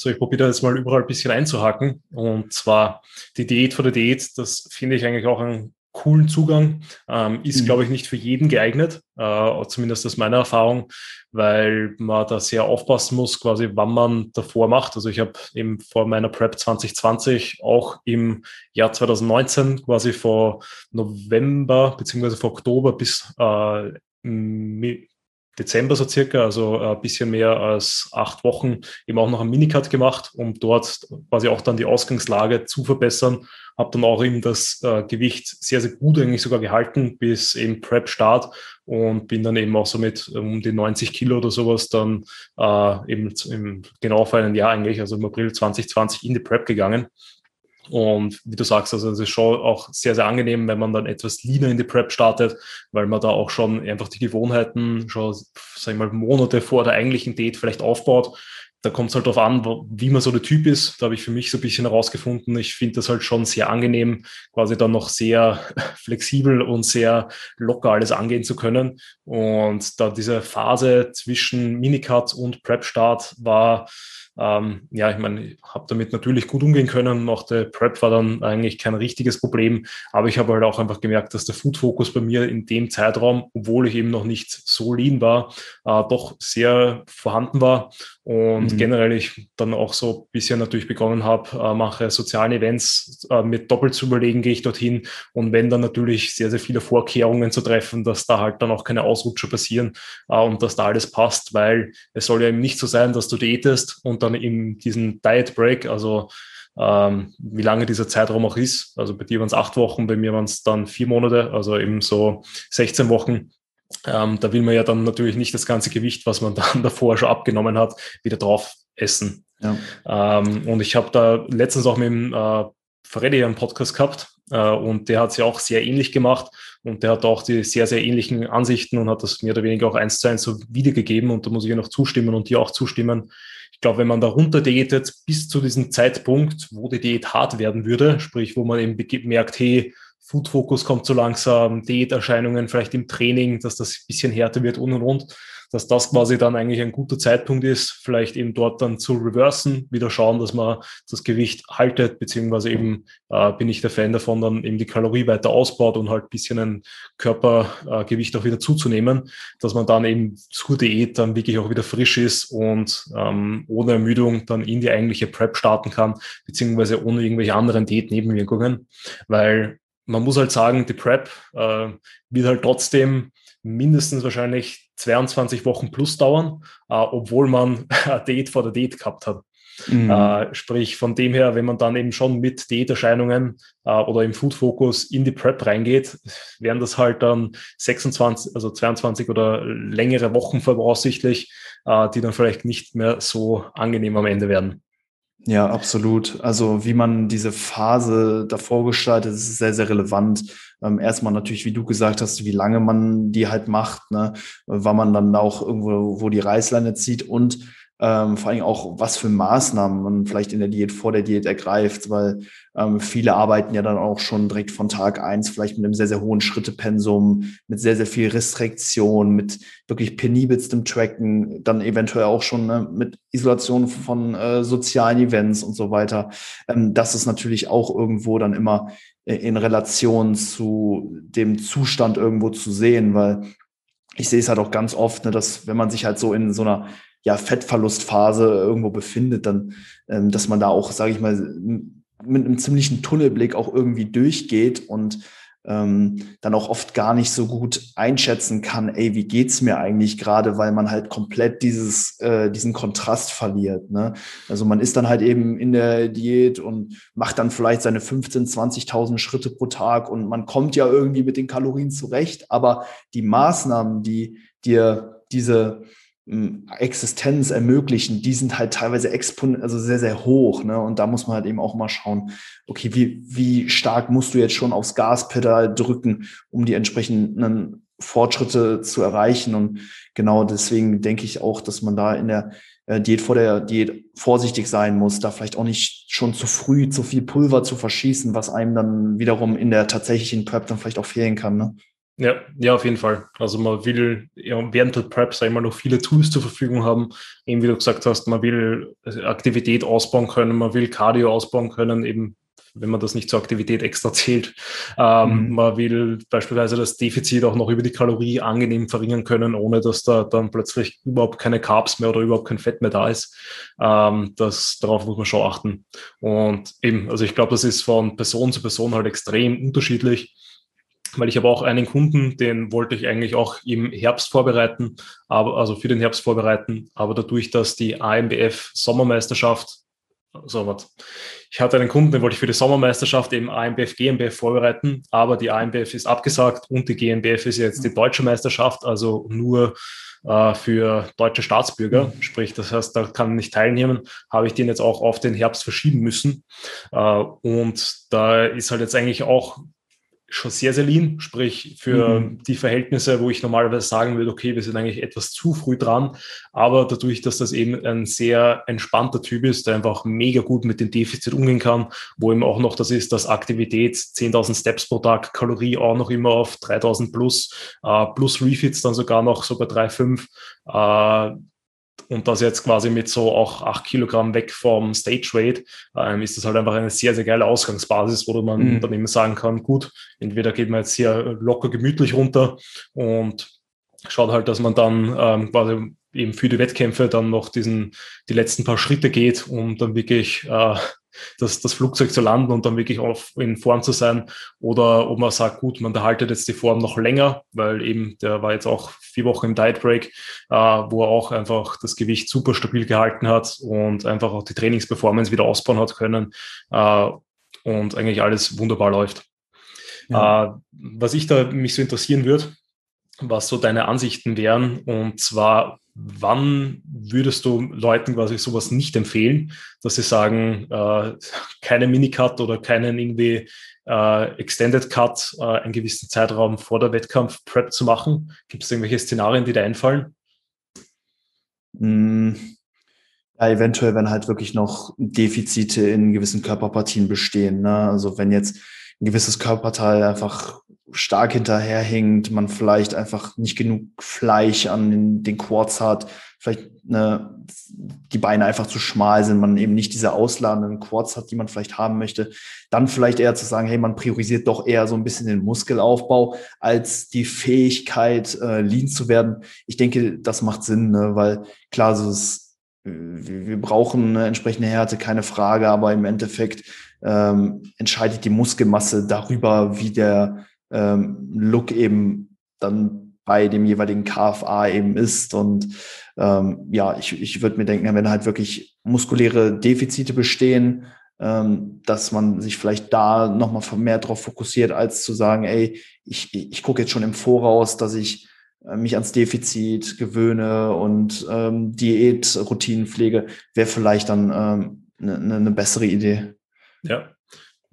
so, ich probiere da jetzt mal überall ein bisschen einzuhaken. Und zwar die Diät vor der Diät, das finde ich eigentlich auch einen coolen Zugang. Ähm, ist, mhm. glaube ich, nicht für jeden geeignet, äh, zumindest aus meiner Erfahrung, weil man da sehr aufpassen muss, quasi, wann man davor macht. Also ich habe eben vor meiner Prep 2020 auch im Jahr 2019 quasi vor November beziehungsweise vor Oktober bis äh, Dezember so circa, also ein bisschen mehr als acht Wochen, eben auch noch einen Minicut gemacht, um dort quasi auch dann die Ausgangslage zu verbessern. Habe dann auch eben das äh, Gewicht sehr, sehr gut eigentlich sogar gehalten bis eben Prep-Start und bin dann eben auch so mit um die 90 Kilo oder sowas dann äh, eben im, genau vor einem Jahr eigentlich, also im April 2020 in die Prep gegangen. Und wie du sagst, also es ist schon auch sehr, sehr angenehm, wenn man dann etwas leaner in die Prep startet, weil man da auch schon einfach die Gewohnheiten schon, sag ich mal, Monate vor der eigentlichen Date vielleicht aufbaut. Da kommt es halt darauf an, wie man so der Typ ist. Da habe ich für mich so ein bisschen herausgefunden. Ich finde das halt schon sehr angenehm, quasi dann noch sehr [laughs] flexibel und sehr locker alles angehen zu können. Und da diese Phase zwischen Minicut und Prep-Start war, ähm, ja, ich meine, ich habe damit natürlich gut umgehen können. Auch der Prep war dann eigentlich kein richtiges Problem. Aber ich habe halt auch einfach gemerkt, dass der Food-Fokus bei mir in dem Zeitraum, obwohl ich eben noch nicht so lean war, äh, doch sehr vorhanden war. Und mhm. generell ich dann auch so ein bisschen natürlich begonnen habe, äh, mache sozialen Events äh, mit doppelt zu überlegen, gehe ich dorthin. Und wenn dann natürlich sehr, sehr viele Vorkehrungen zu treffen, dass da halt dann auch keine Ausrutscher passieren äh, und dass da alles passt, weil es soll ja eben nicht so sein, dass du diätest und dann in diesen Diet Break, also ähm, wie lange dieser Zeitraum auch ist. Also bei dir waren es acht Wochen, bei mir waren es dann vier Monate, also eben so 16 Wochen. Ähm, da will man ja dann natürlich nicht das ganze Gewicht, was man [laughs] dann davor schon abgenommen hat, wieder drauf essen. Ja. Ähm, und ich habe da letztens auch mit dem äh, Freddy einen Podcast gehabt äh, und der hat es ja auch sehr ähnlich gemacht und der hat auch die sehr, sehr ähnlichen Ansichten und hat das mehr oder weniger auch eins zu eins so wiedergegeben und da muss ich ja noch zustimmen und dir auch zustimmen. Ich glaube, wenn man da runter diätet bis zu diesem Zeitpunkt, wo die Diät hart werden würde, sprich, wo man eben merkt, hey, Food Focus kommt so langsam, Diäterscheinungen vielleicht im Training, dass das ein bisschen härter wird und und und, dass das quasi dann eigentlich ein guter Zeitpunkt ist, vielleicht eben dort dann zu reversen, wieder schauen, dass man das Gewicht haltet, beziehungsweise eben äh, bin ich der Fan davon, dann eben die Kalorie weiter ausbaut und halt bisschen ein Körpergewicht äh, auch wieder zuzunehmen, dass man dann eben zur Diät dann wirklich auch wieder frisch ist und ähm, ohne Ermüdung dann in die eigentliche Prep starten kann, beziehungsweise ohne irgendwelche anderen Diätnebenwirkungen, weil man muss halt sagen, die Prep äh, wird halt trotzdem mindestens wahrscheinlich 22 Wochen plus dauern, äh, obwohl man [laughs] eine Date vor der Date gehabt hat. Mhm. Äh, sprich, von dem her, wenn man dann eben schon mit Diäterscheinungen äh, oder im Food Focus in die Prep reingeht, wären das halt dann 26, also 22 oder längere Wochen voraussichtlich, äh, die dann vielleicht nicht mehr so angenehm am Ende werden. Ja, absolut. Also wie man diese Phase davor gestaltet, ist sehr, sehr relevant. Ähm, erstmal natürlich, wie du gesagt hast, wie lange man die halt macht, ne? wann man dann auch irgendwo, wo die Reißleine zieht und ähm, vor allem auch, was für Maßnahmen man vielleicht in der Diät vor der Diät ergreift, weil ähm, viele arbeiten ja dann auch schon direkt von Tag eins vielleicht mit einem sehr, sehr hohen Schrittepensum, mit sehr, sehr viel Restriktion, mit wirklich penibelstem Tracken, dann eventuell auch schon ne, mit Isolation von äh, sozialen Events und so weiter. Ähm, das ist natürlich auch irgendwo dann immer äh, in Relation zu dem Zustand irgendwo zu sehen, weil ich sehe es halt auch ganz oft, ne, dass wenn man sich halt so in so einer ja, Fettverlustphase irgendwo befindet, dann, ähm, dass man da auch, sage ich mal, mit einem ziemlichen Tunnelblick auch irgendwie durchgeht und ähm, dann auch oft gar nicht so gut einschätzen kann, ey, wie geht's mir eigentlich gerade, weil man halt komplett dieses, äh, diesen Kontrast verliert. Ne? Also man ist dann halt eben in der Diät und macht dann vielleicht seine 15, 20.000 Schritte pro Tag und man kommt ja irgendwie mit den Kalorien zurecht, aber die Maßnahmen, die dir diese Existenz ermöglichen, die sind halt teilweise expon also sehr, sehr hoch. Ne? Und da muss man halt eben auch mal schauen, okay, wie, wie stark musst du jetzt schon aufs Gaspedal drücken, um die entsprechenden Fortschritte zu erreichen. Und genau deswegen denke ich auch, dass man da in der äh, Diät vor der Diät vorsichtig sein muss, da vielleicht auch nicht schon zu früh zu viel Pulver zu verschießen, was einem dann wiederum in der tatsächlichen Prep dann vielleicht auch fehlen kann. Ne? Ja, ja, auf jeden Fall. Also man will ja, während der Prep sag ich mal, noch viele Tools zur Verfügung haben. Eben wie du gesagt hast, man will Aktivität ausbauen können, man will Cardio ausbauen können, eben wenn man das nicht zur Aktivität extra zählt. Ähm, mhm. Man will beispielsweise das Defizit auch noch über die Kalorie angenehm verringern können, ohne dass da dann plötzlich überhaupt keine Carbs mehr oder überhaupt kein Fett mehr da ist. Ähm, das, darauf muss man schon achten. Und eben, also ich glaube, das ist von Person zu Person halt extrem unterschiedlich weil ich habe auch einen Kunden, den wollte ich eigentlich auch im Herbst vorbereiten, aber also für den Herbst vorbereiten, aber dadurch, dass die AMBF Sommermeisterschaft, so was, ich hatte einen Kunden, den wollte ich für die Sommermeisterschaft eben AMBF GmbF vorbereiten, aber die AMBF ist abgesagt und die GmbF ist jetzt die deutsche Meisterschaft, also nur äh, für deutsche Staatsbürger, mhm. sprich, das heißt, da kann nicht teilnehmen, habe ich den jetzt auch auf den Herbst verschieben müssen. Äh, und da ist halt jetzt eigentlich auch schon sehr, sehr lean, sprich für mhm. die Verhältnisse, wo ich normalerweise sagen würde, okay, wir sind eigentlich etwas zu früh dran, aber dadurch, dass das eben ein sehr entspannter Typ ist, der einfach mega gut mit dem Defizit umgehen kann, wo eben auch noch das ist, dass Aktivität 10.000 Steps pro Tag, Kalorie auch noch immer auf 3.000 plus, äh, plus Refits dann sogar noch so bei 3,5, äh, und das jetzt quasi mit so auch acht Kilogramm weg vom Stage Weight, ähm, ist das halt einfach eine sehr, sehr geile Ausgangsbasis, wo man mhm. dann eben sagen kann, gut, entweder geht man jetzt hier locker gemütlich runter und schaut halt, dass man dann ähm, quasi eben für die Wettkämpfe dann noch diesen, die letzten paar Schritte geht, um dann wirklich äh, das, das Flugzeug zu landen und dann wirklich auf, in Form zu sein. Oder ob man sagt, gut, man erhaltet jetzt die Form noch länger, weil eben der war jetzt auch vier Wochen im Diet Break, äh, wo er auch einfach das Gewicht super stabil gehalten hat und einfach auch die Trainingsperformance wieder ausbauen hat können äh, und eigentlich alles wunderbar läuft. Ja. Äh, was ich da mich so interessieren würde, was so deine Ansichten wären. Und zwar, wann würdest du Leuten quasi sowas nicht empfehlen, dass sie sagen, äh, keine Minicut oder keinen irgendwie äh, Extended Cut, äh, einen gewissen Zeitraum vor der Wettkampf-Prep zu machen? Gibt es irgendwelche Szenarien, die dir einfallen? Mm. Ja, eventuell, wenn halt wirklich noch Defizite in gewissen Körperpartien bestehen. Ne? Also wenn jetzt ein gewisses Körperteil einfach stark hinterherhinkt, man vielleicht einfach nicht genug Fleisch an den, den Quads hat, vielleicht eine, die Beine einfach zu schmal sind, man eben nicht diese ausladenden Quads hat, die man vielleicht haben möchte, dann vielleicht eher zu sagen, hey, man priorisiert doch eher so ein bisschen den Muskelaufbau als die Fähigkeit, äh, lean zu werden. Ich denke, das macht Sinn, ne? weil klar, so ist, wir brauchen eine entsprechende Härte, keine Frage, aber im Endeffekt ähm, entscheidet die Muskelmasse darüber, wie der ähm, Look eben dann bei dem jeweiligen KFA eben ist. Und ähm, ja, ich, ich würde mir denken, wenn halt wirklich muskuläre Defizite bestehen, ähm, dass man sich vielleicht da nochmal mehr darauf fokussiert, als zu sagen, ey, ich, ich gucke jetzt schon im Voraus, dass ich äh, mich ans Defizit gewöhne und ähm, Diätroutinen pflege, wäre vielleicht dann ähm, eine, eine ne bessere Idee. Ja,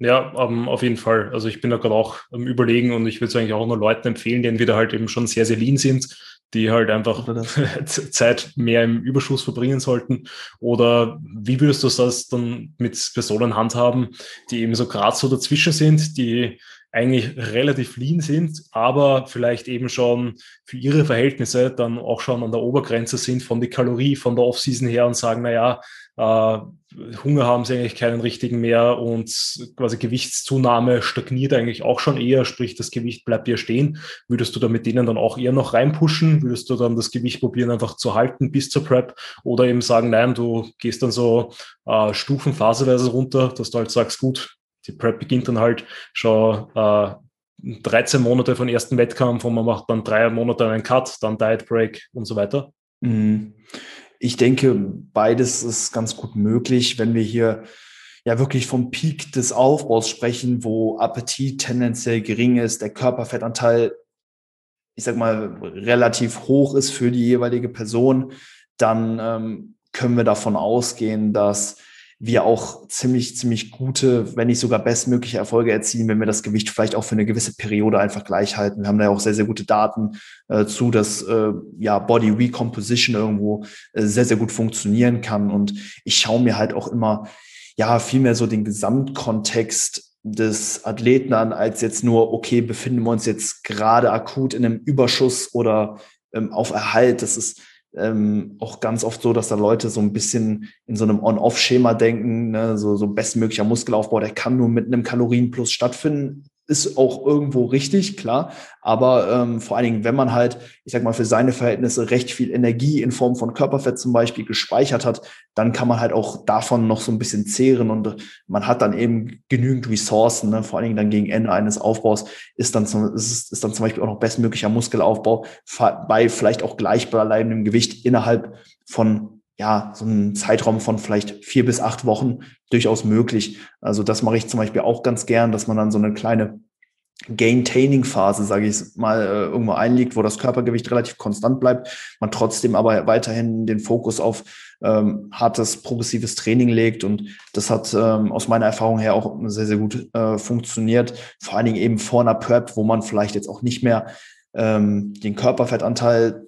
ja, um, ähm, auf jeden Fall. Also ich bin da gerade auch am Überlegen und ich würde es eigentlich auch nur Leuten empfehlen, die entweder halt eben schon sehr, sehr lean sind, die halt einfach [laughs] Zeit mehr im Überschuss verbringen sollten. Oder wie würdest du das dann mit Personen handhaben, die eben so gerade so dazwischen sind, die eigentlich relativ lean sind, aber vielleicht eben schon für ihre Verhältnisse dann auch schon an der Obergrenze sind von der Kalorie, von der Offseason her und sagen, na ja, äh, Hunger haben sie eigentlich keinen richtigen mehr und quasi Gewichtszunahme stagniert eigentlich auch schon eher, sprich das Gewicht bleibt ja stehen. Würdest du da mit denen dann auch eher noch reinpushen? Würdest du dann das Gewicht probieren einfach zu halten bis zur Prep oder eben sagen, nein, du gehst dann so äh, stufenphaseweise runter, dass du halt sagst, gut, die Prep beginnt dann halt schon äh, 13 Monate von ersten Wettkampf und man macht dann drei Monate einen Cut, dann Diet Break und so weiter? Mhm. Ich denke, beides ist ganz gut möglich, wenn wir hier ja wirklich vom Peak des Aufbaus sprechen, wo Appetit tendenziell gering ist, der Körperfettanteil, ich sag mal, relativ hoch ist für die jeweilige Person, dann ähm, können wir davon ausgehen, dass wir auch ziemlich, ziemlich gute, wenn nicht sogar bestmögliche Erfolge erzielen, wenn wir das Gewicht vielleicht auch für eine gewisse Periode einfach gleich halten. Wir haben da ja auch sehr, sehr gute Daten äh, zu, dass äh, ja Body Recomposition irgendwo äh, sehr, sehr gut funktionieren kann. Und ich schaue mir halt auch immer ja viel mehr so den Gesamtkontext des Athleten an, als jetzt nur, okay, befinden wir uns jetzt gerade akut in einem Überschuss oder ähm, auf Erhalt. Das ist ähm, auch ganz oft so, dass da Leute so ein bisschen in so einem On-Off-Schema denken, ne? so, so bestmöglicher Muskelaufbau, der kann nur mit einem Kalorienplus stattfinden ist auch irgendwo richtig, klar. Aber ähm, vor allen Dingen, wenn man halt, ich sag mal, für seine Verhältnisse recht viel Energie in Form von Körperfett zum Beispiel gespeichert hat, dann kann man halt auch davon noch so ein bisschen zehren und man hat dann eben genügend Ressourcen, ne? vor allen Dingen dann gegen Ende eines Aufbaus ist dann, zum, ist, ist dann zum Beispiel auch noch bestmöglicher Muskelaufbau bei vielleicht auch gleichbleibendem Gewicht innerhalb von ja, so ein Zeitraum von vielleicht vier bis acht Wochen durchaus möglich. Also das mache ich zum Beispiel auch ganz gern, dass man dann so eine kleine Gaintaining-Phase, sage ich mal, äh, irgendwo einliegt, wo das Körpergewicht relativ konstant bleibt, man trotzdem aber weiterhin den Fokus auf ähm, hartes, progressives Training legt. Und das hat ähm, aus meiner Erfahrung her auch sehr, sehr gut äh, funktioniert. Vor allen Dingen eben vor einer Prep, wo man vielleicht jetzt auch nicht mehr ähm, den Körperfettanteil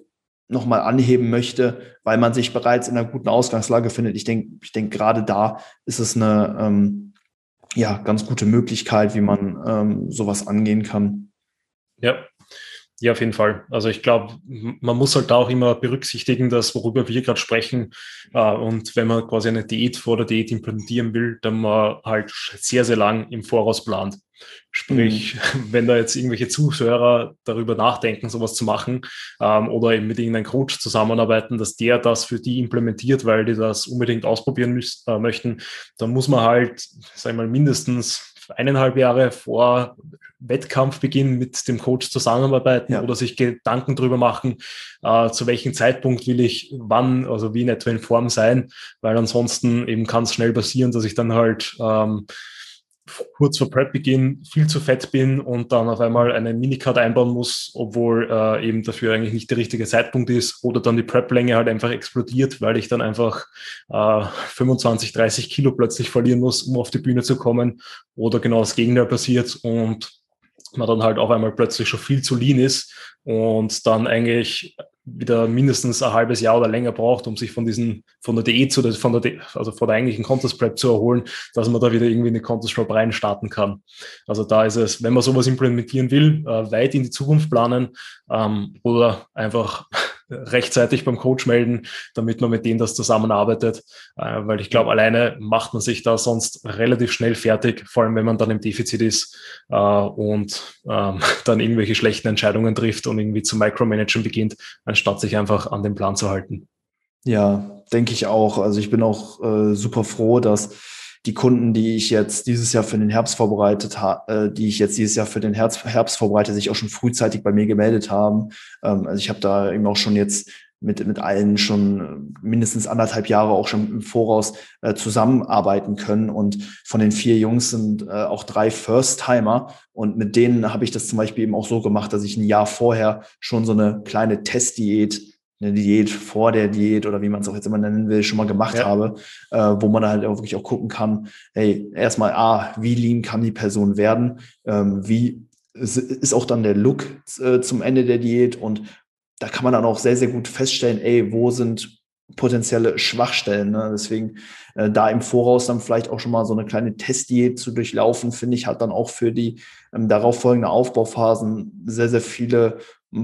nochmal anheben möchte, weil man sich bereits in einer guten Ausgangslage findet. Ich denke, ich denke, gerade da ist es eine ähm, ja, ganz gute Möglichkeit, wie man ähm, sowas angehen kann. Ja, ja, auf jeden Fall. Also ich glaube, man muss halt da auch immer berücksichtigen, dass worüber wir gerade sprechen. Äh, und wenn man quasi eine Diät vor der Diät implementieren will, dann man halt sehr, sehr lang im Voraus plant. Sprich, mhm. [laughs] wenn da jetzt irgendwelche Zuhörer darüber nachdenken, sowas zu machen ähm, oder eben mit irgendeinem Coach zusammenarbeiten, dass der das für die implementiert, weil die das unbedingt ausprobieren äh, möchten, dann muss man halt, sag ich mal, mindestens eineinhalb Jahre vor Wettkampfbeginn mit dem Coach zusammenarbeiten ja. oder sich Gedanken darüber machen, äh, zu welchem Zeitpunkt will ich wann, also wie in etwa in Form sein, weil ansonsten eben kann es schnell passieren, dass ich dann halt ähm, kurz vor Prep-Beginn viel zu fett bin und dann auf einmal eine Minicard einbauen muss, obwohl äh, eben dafür eigentlich nicht der richtige Zeitpunkt ist oder dann die Prep-Länge halt einfach explodiert, weil ich dann einfach äh, 25, 30 Kilo plötzlich verlieren muss, um auf die Bühne zu kommen oder genau das Gegenteil passiert und man dann halt auf einmal plötzlich schon viel zu lean ist und dann eigentlich wieder mindestens ein halbes Jahr oder länger braucht, um sich von diesen, von der DE zu von der, De, also von der eigentlichen Contest Prep zu erholen, dass man da wieder irgendwie eine Contest Prep rein kann. Also da ist es, wenn man sowas implementieren will, äh, weit in die Zukunft planen ähm, oder einfach rechtzeitig beim Coach melden, damit man mit denen das zusammenarbeitet, äh, weil ich glaube, alleine macht man sich da sonst relativ schnell fertig, vor allem wenn man dann im Defizit ist äh, und ähm, [laughs] dann irgendwelche schlechten Entscheidungen trifft und irgendwie zu Micromanagen beginnt, anstatt sich einfach an den Plan zu halten. Ja, denke ich auch. Also ich bin auch äh, super froh, dass die Kunden, die ich jetzt dieses Jahr für den Herbst vorbereitet habe, äh, die ich jetzt dieses Jahr für den Herbst, Herbst vorbereite, sich auch schon frühzeitig bei mir gemeldet haben. Ähm, also ich habe da eben auch schon jetzt mit, mit allen schon mindestens anderthalb Jahre auch schon im Voraus äh, zusammenarbeiten können. Und von den vier Jungs sind äh, auch drei First-Timer. Und mit denen habe ich das zum Beispiel eben auch so gemacht, dass ich ein Jahr vorher schon so eine kleine Testdiät eine Diät vor der Diät oder wie man es auch jetzt immer nennen will, schon mal gemacht ja. habe, äh, wo man halt auch wirklich auch gucken kann, hey, erstmal, ah, wie lean kann die Person werden, ähm, wie ist auch dann der Look äh, zum Ende der Diät und da kann man dann auch sehr, sehr gut feststellen, ey, wo sind potenzielle Schwachstellen. Ne? Deswegen äh, da im Voraus dann vielleicht auch schon mal so eine kleine Testdiät zu durchlaufen, finde ich, hat dann auch für die ähm, darauffolgende Aufbauphasen sehr, sehr viele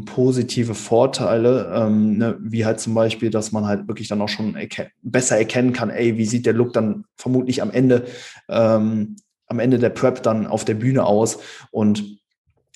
positive Vorteile, ähm, ne, wie halt zum Beispiel, dass man halt wirklich dann auch schon erken besser erkennen kann, ey, wie sieht der Look dann vermutlich am Ende, ähm, am Ende der Prep dann auf der Bühne aus? Und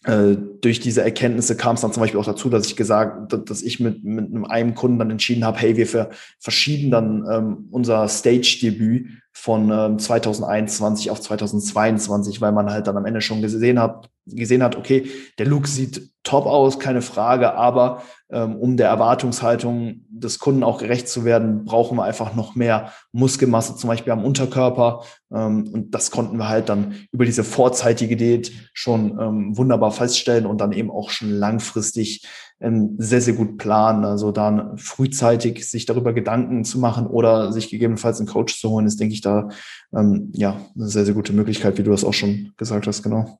äh, durch diese Erkenntnisse kam es dann zum Beispiel auch dazu, dass ich gesagt, dass ich mit, mit einem Kunden dann entschieden habe, hey, wir ver verschieben dann ähm, unser Stage-Debüt von ähm, 2021 auf 2022, weil man halt dann am Ende schon gesehen hat, gesehen hat, okay, der Look sieht top aus, keine Frage, aber ähm, um der Erwartungshaltung des Kunden auch gerecht zu werden, brauchen wir einfach noch mehr Muskelmasse, zum Beispiel am Unterkörper. Ähm, und das konnten wir halt dann über diese vorzeitige Diät schon ähm, wunderbar feststellen und dann eben auch schon langfristig ähm, sehr, sehr gut planen. Also dann frühzeitig sich darüber Gedanken zu machen oder sich gegebenenfalls einen Coach zu holen, ist, denke ich, da ähm, ja eine sehr, sehr gute Möglichkeit, wie du das auch schon gesagt hast, genau.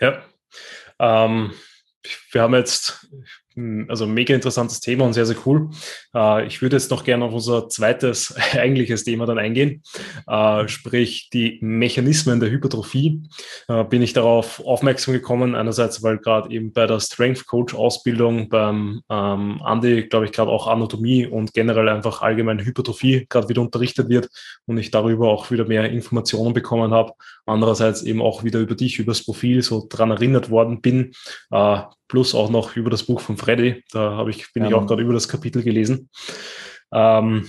Ja. Ähm, wir haben jetzt also mega interessantes Thema und sehr, sehr cool. Äh, ich würde jetzt noch gerne auf unser zweites [laughs] eigentliches Thema dann eingehen, äh, sprich die Mechanismen der Hypertrophie. Äh, bin ich darauf aufmerksam gekommen, einerseits, weil gerade eben bei der Strength Coach Ausbildung beim ähm, Andi, glaube ich, gerade auch Anatomie und generell einfach allgemein Hypertrophie gerade wieder unterrichtet wird und ich darüber auch wieder mehr Informationen bekommen habe. Andererseits eben auch wieder über dich, übers Profil so dran erinnert worden bin plus auch noch über das Buch von Freddy. Da habe ich, bin ja. ich auch gerade über das Kapitel gelesen. Ähm,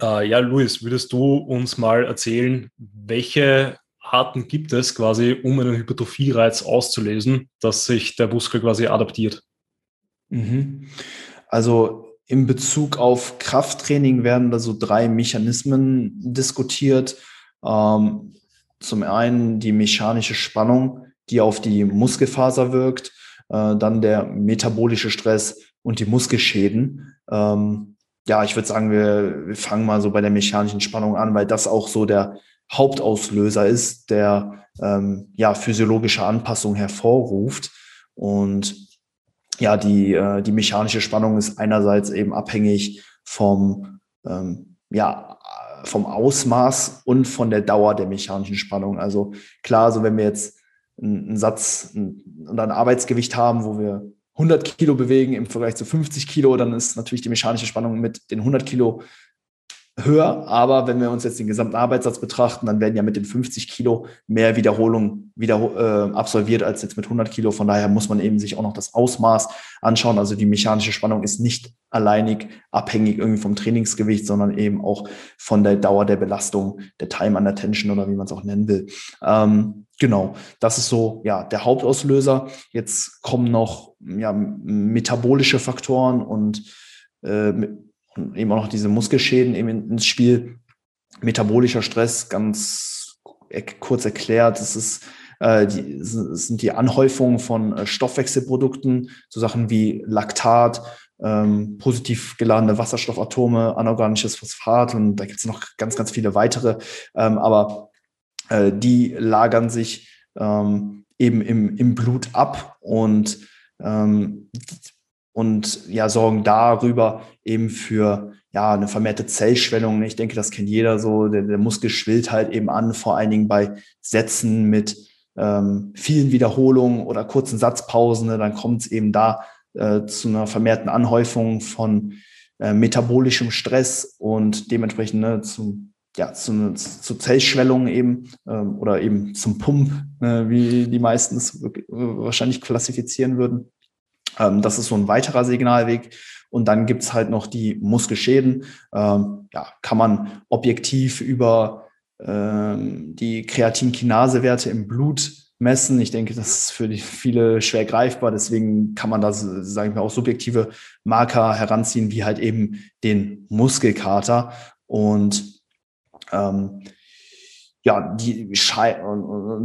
äh, ja, Luis, würdest du uns mal erzählen, welche Arten gibt es quasi, um einen Hypertrophie-Reiz auszulösen, dass sich der Muskel quasi adaptiert? Mhm. Also in Bezug auf Krafttraining werden da so drei Mechanismen diskutiert. Ähm, zum einen die mechanische Spannung, die auf die Muskelfaser wirkt äh, dann der metabolische Stress und die Muskelschäden. Ähm, ja, ich würde sagen, wir, wir fangen mal so bei der mechanischen Spannung an, weil das auch so der Hauptauslöser ist, der ähm, ja physiologische Anpassung hervorruft. Und ja, die, äh, die mechanische Spannung ist einerseits eben abhängig vom, ähm, ja, vom Ausmaß und von der Dauer der mechanischen Spannung. Also klar, so wenn wir jetzt einen Satz und ein Arbeitsgewicht haben, wo wir 100 Kilo bewegen im Vergleich zu 50 Kilo, dann ist natürlich die mechanische Spannung mit den 100 Kilo höher. Aber wenn wir uns jetzt den gesamten Arbeitssatz betrachten, dann werden ja mit den 50 Kilo mehr Wiederholungen wieder äh, absolviert als jetzt mit 100 Kilo. Von daher muss man eben sich auch noch das Ausmaß anschauen. Also die mechanische Spannung ist nicht alleinig abhängig irgendwie vom Trainingsgewicht, sondern eben auch von der Dauer der Belastung, der Time under Tension oder wie man es auch nennen will. Ähm, genau, das ist so ja der Hauptauslöser. Jetzt kommen noch ja, metabolische Faktoren und äh, und eben auch noch diese Muskelschäden eben ins Spiel. Metabolischer Stress, ganz kurz erklärt, das ist äh, die, sind die Anhäufungen von äh, Stoffwechselprodukten, so Sachen wie Laktat, ähm, positiv geladene Wasserstoffatome, anorganisches Phosphat und da gibt es noch ganz, ganz viele weitere. Ähm, aber äh, die lagern sich ähm, eben im, im Blut ab und ähm, und ja, sorgen darüber eben für ja, eine vermehrte Zellschwellung. Ich denke, das kennt jeder so. Der, der Muskel schwillt halt eben an, vor allen Dingen bei Sätzen mit ähm, vielen Wiederholungen oder kurzen Satzpausen. Ne, dann kommt es eben da äh, zu einer vermehrten Anhäufung von äh, metabolischem Stress und dementsprechend ne, zu, ja, zu, zu Zellschwellung eben ähm, oder eben zum Pump, äh, wie die meisten es wahrscheinlich klassifizieren würden. Ähm, das ist so ein weiterer Signalweg. Und dann gibt's halt noch die Muskelschäden. Ähm, ja, kann man objektiv über ähm, die Kreatinkinasewerte im Blut messen. Ich denke, das ist für die viele schwer greifbar. Deswegen kann man da, sagen wir, auch subjektive Marker heranziehen, wie halt eben den Muskelkater. Und ähm, ja, die scheint,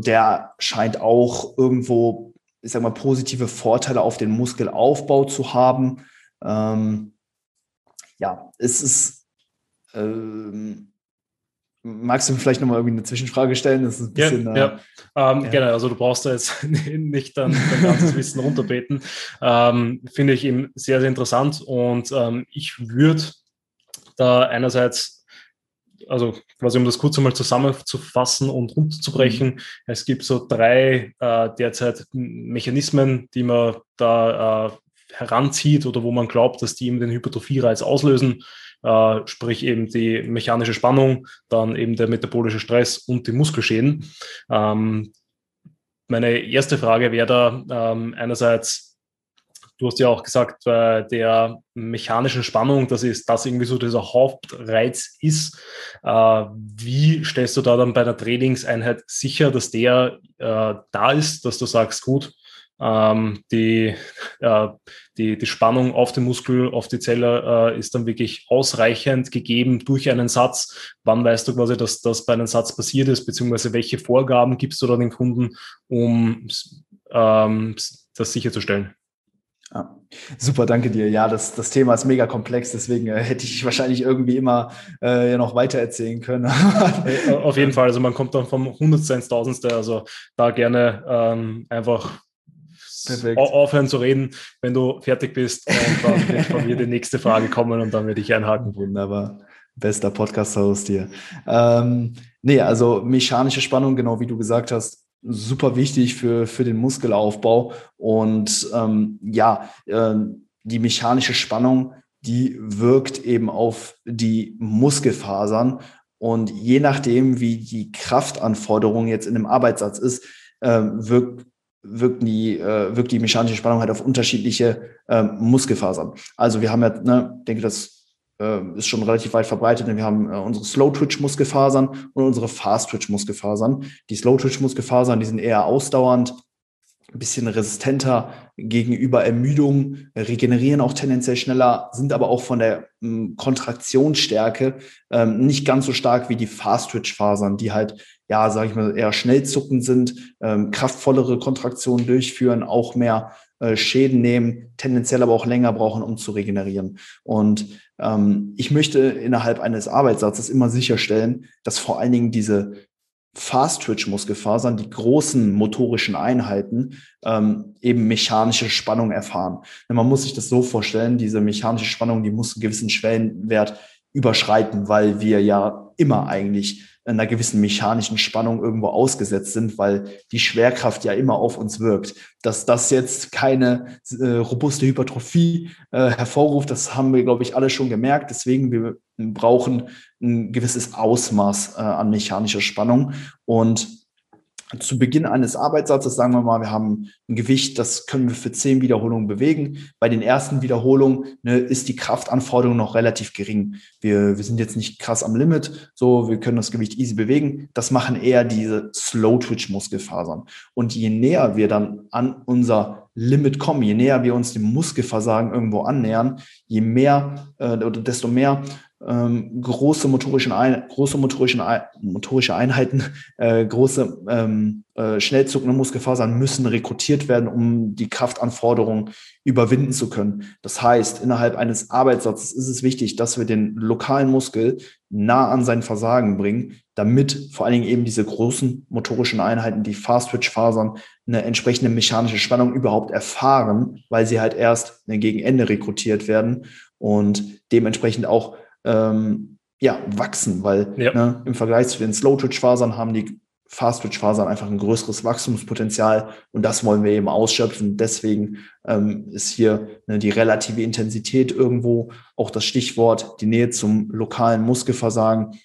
der scheint auch irgendwo ich sag mal, positive Vorteile auf den Muskelaufbau zu haben. Ähm, ja, es ist, ähm, magst du mir vielleicht nochmal irgendwie eine Zwischenfrage stellen? Das ist ein bisschen, ja, ja. Ähm, ja. Gerne, also du brauchst da jetzt [laughs] nicht dann dein ganzes Wissen runterbeten. Ähm, finde ich eben sehr, sehr interessant und ähm, ich würde da einerseits also quasi um das kurz einmal zusammenzufassen und runterzubrechen, mhm. es gibt so drei äh, derzeit Mechanismen, die man da äh, heranzieht oder wo man glaubt, dass die eben den Hypertrophie-Reiz auslösen, äh, sprich eben die mechanische Spannung, dann eben der metabolische Stress und die Muskelschäden. Ähm, meine erste Frage wäre da ähm, einerseits, Du hast ja auch gesagt, bei der mechanischen Spannung, das ist das irgendwie so dieser Hauptreiz ist. Äh, wie stellst du da dann bei der Trainingseinheit sicher, dass der äh, da ist, dass du sagst, gut, ähm, die, äh, die, die Spannung auf den Muskel, auf die Zelle ist dann wirklich ausreichend gegeben durch einen Satz. Wann weißt du quasi, dass das bei einem Satz passiert ist, beziehungsweise welche Vorgaben gibst du da den Kunden, um ähm, das sicherzustellen? Ja. Super, danke dir. Ja, das, das Thema ist mega komplex, deswegen äh, hätte ich wahrscheinlich irgendwie immer äh, ja noch weiter erzählen können. Auf jeden Fall, also man kommt dann vom Hundertste ins Tausendste, also da gerne ähm, einfach Perfekt. aufhören zu reden, wenn du fertig bist und dann wird von mir die nächste Frage kommen und dann werde ich einhaken. Wunderbar. Bester Podcast-Host hier. Ähm, nee, also mechanische Spannung, genau wie du gesagt hast, super wichtig für, für den Muskelaufbau. Und ähm, ja, äh, die mechanische Spannung, die wirkt eben auf die Muskelfasern. Und je nachdem, wie die Kraftanforderung jetzt in einem Arbeitssatz ist, äh, wirkt, wirkt, die, äh, wirkt die mechanische Spannung halt auf unterschiedliche äh, Muskelfasern. Also wir haben ja, ne, denke, das ist schon relativ weit verbreitet. Wir haben äh, unsere Slow-Twitch-Muskelfasern und unsere Fast-Twitch-Muskelfasern. Die Slow-Twitch-Muskelfasern, die sind eher ausdauernd, ein bisschen resistenter gegenüber Ermüdung, regenerieren auch tendenziell schneller, sind aber auch von der ähm, Kontraktionsstärke ähm, nicht ganz so stark wie die Fast-Twitch-Fasern, die halt, ja, sage ich mal, eher schnell zuckend sind, ähm, kraftvollere Kontraktionen durchführen, auch mehr Schäden nehmen, tendenziell aber auch länger brauchen, um zu regenerieren. Und ähm, ich möchte innerhalb eines Arbeitssatzes immer sicherstellen, dass vor allen Dingen diese Fast-Twitch-Muskelfasern, die großen motorischen Einheiten, ähm, eben mechanische Spannung erfahren. Denn man muss sich das so vorstellen, diese mechanische Spannung, die muss einen gewissen Schwellenwert überschreiten, weil wir ja immer eigentlich einer gewissen mechanischen Spannung irgendwo ausgesetzt sind, weil die Schwerkraft ja immer auf uns wirkt. Dass das jetzt keine äh, robuste Hypertrophie äh, hervorruft, das haben wir, glaube ich, alle schon gemerkt. Deswegen, wir brauchen ein gewisses Ausmaß äh, an mechanischer Spannung. Und zu Beginn eines Arbeitssatzes, sagen wir mal, wir haben ein Gewicht, das können wir für zehn Wiederholungen bewegen. Bei den ersten Wiederholungen ne, ist die Kraftanforderung noch relativ gering. Wir, wir sind jetzt nicht krass am Limit, so wir können das Gewicht easy bewegen. Das machen eher diese Slow-Twitch-Muskelfasern. Und je näher wir dann an unser Limit kommen, je näher wir uns dem Muskelversagen irgendwo annähern, je mehr äh, oder desto mehr ähm, große motorischen Ein große motorischen Ein motorische Einheiten, [laughs] äh, große ähm, äh, schnellzuckende Muskelfasern müssen rekrutiert werden, um die Kraftanforderungen überwinden zu können. Das heißt, innerhalb eines Arbeitssatzes ist es wichtig, dass wir den lokalen Muskel nah an sein Versagen bringen, damit vor allen Dingen eben diese großen motorischen Einheiten, die Fast-Twitch-Fasern, eine entsprechende mechanische Spannung überhaupt erfahren, weil sie halt erst ne, gegen Ende rekrutiert werden und dementsprechend auch ähm, ja, wachsen, weil ja. ne, im Vergleich zu den Slow-Twitch-Fasern haben die Fast-Twitch-Fasern einfach ein größeres Wachstumspotenzial und das wollen wir eben ausschöpfen. Deswegen ähm, ist hier ne, die relative Intensität irgendwo auch das Stichwort, die Nähe zum lokalen Muskelversagen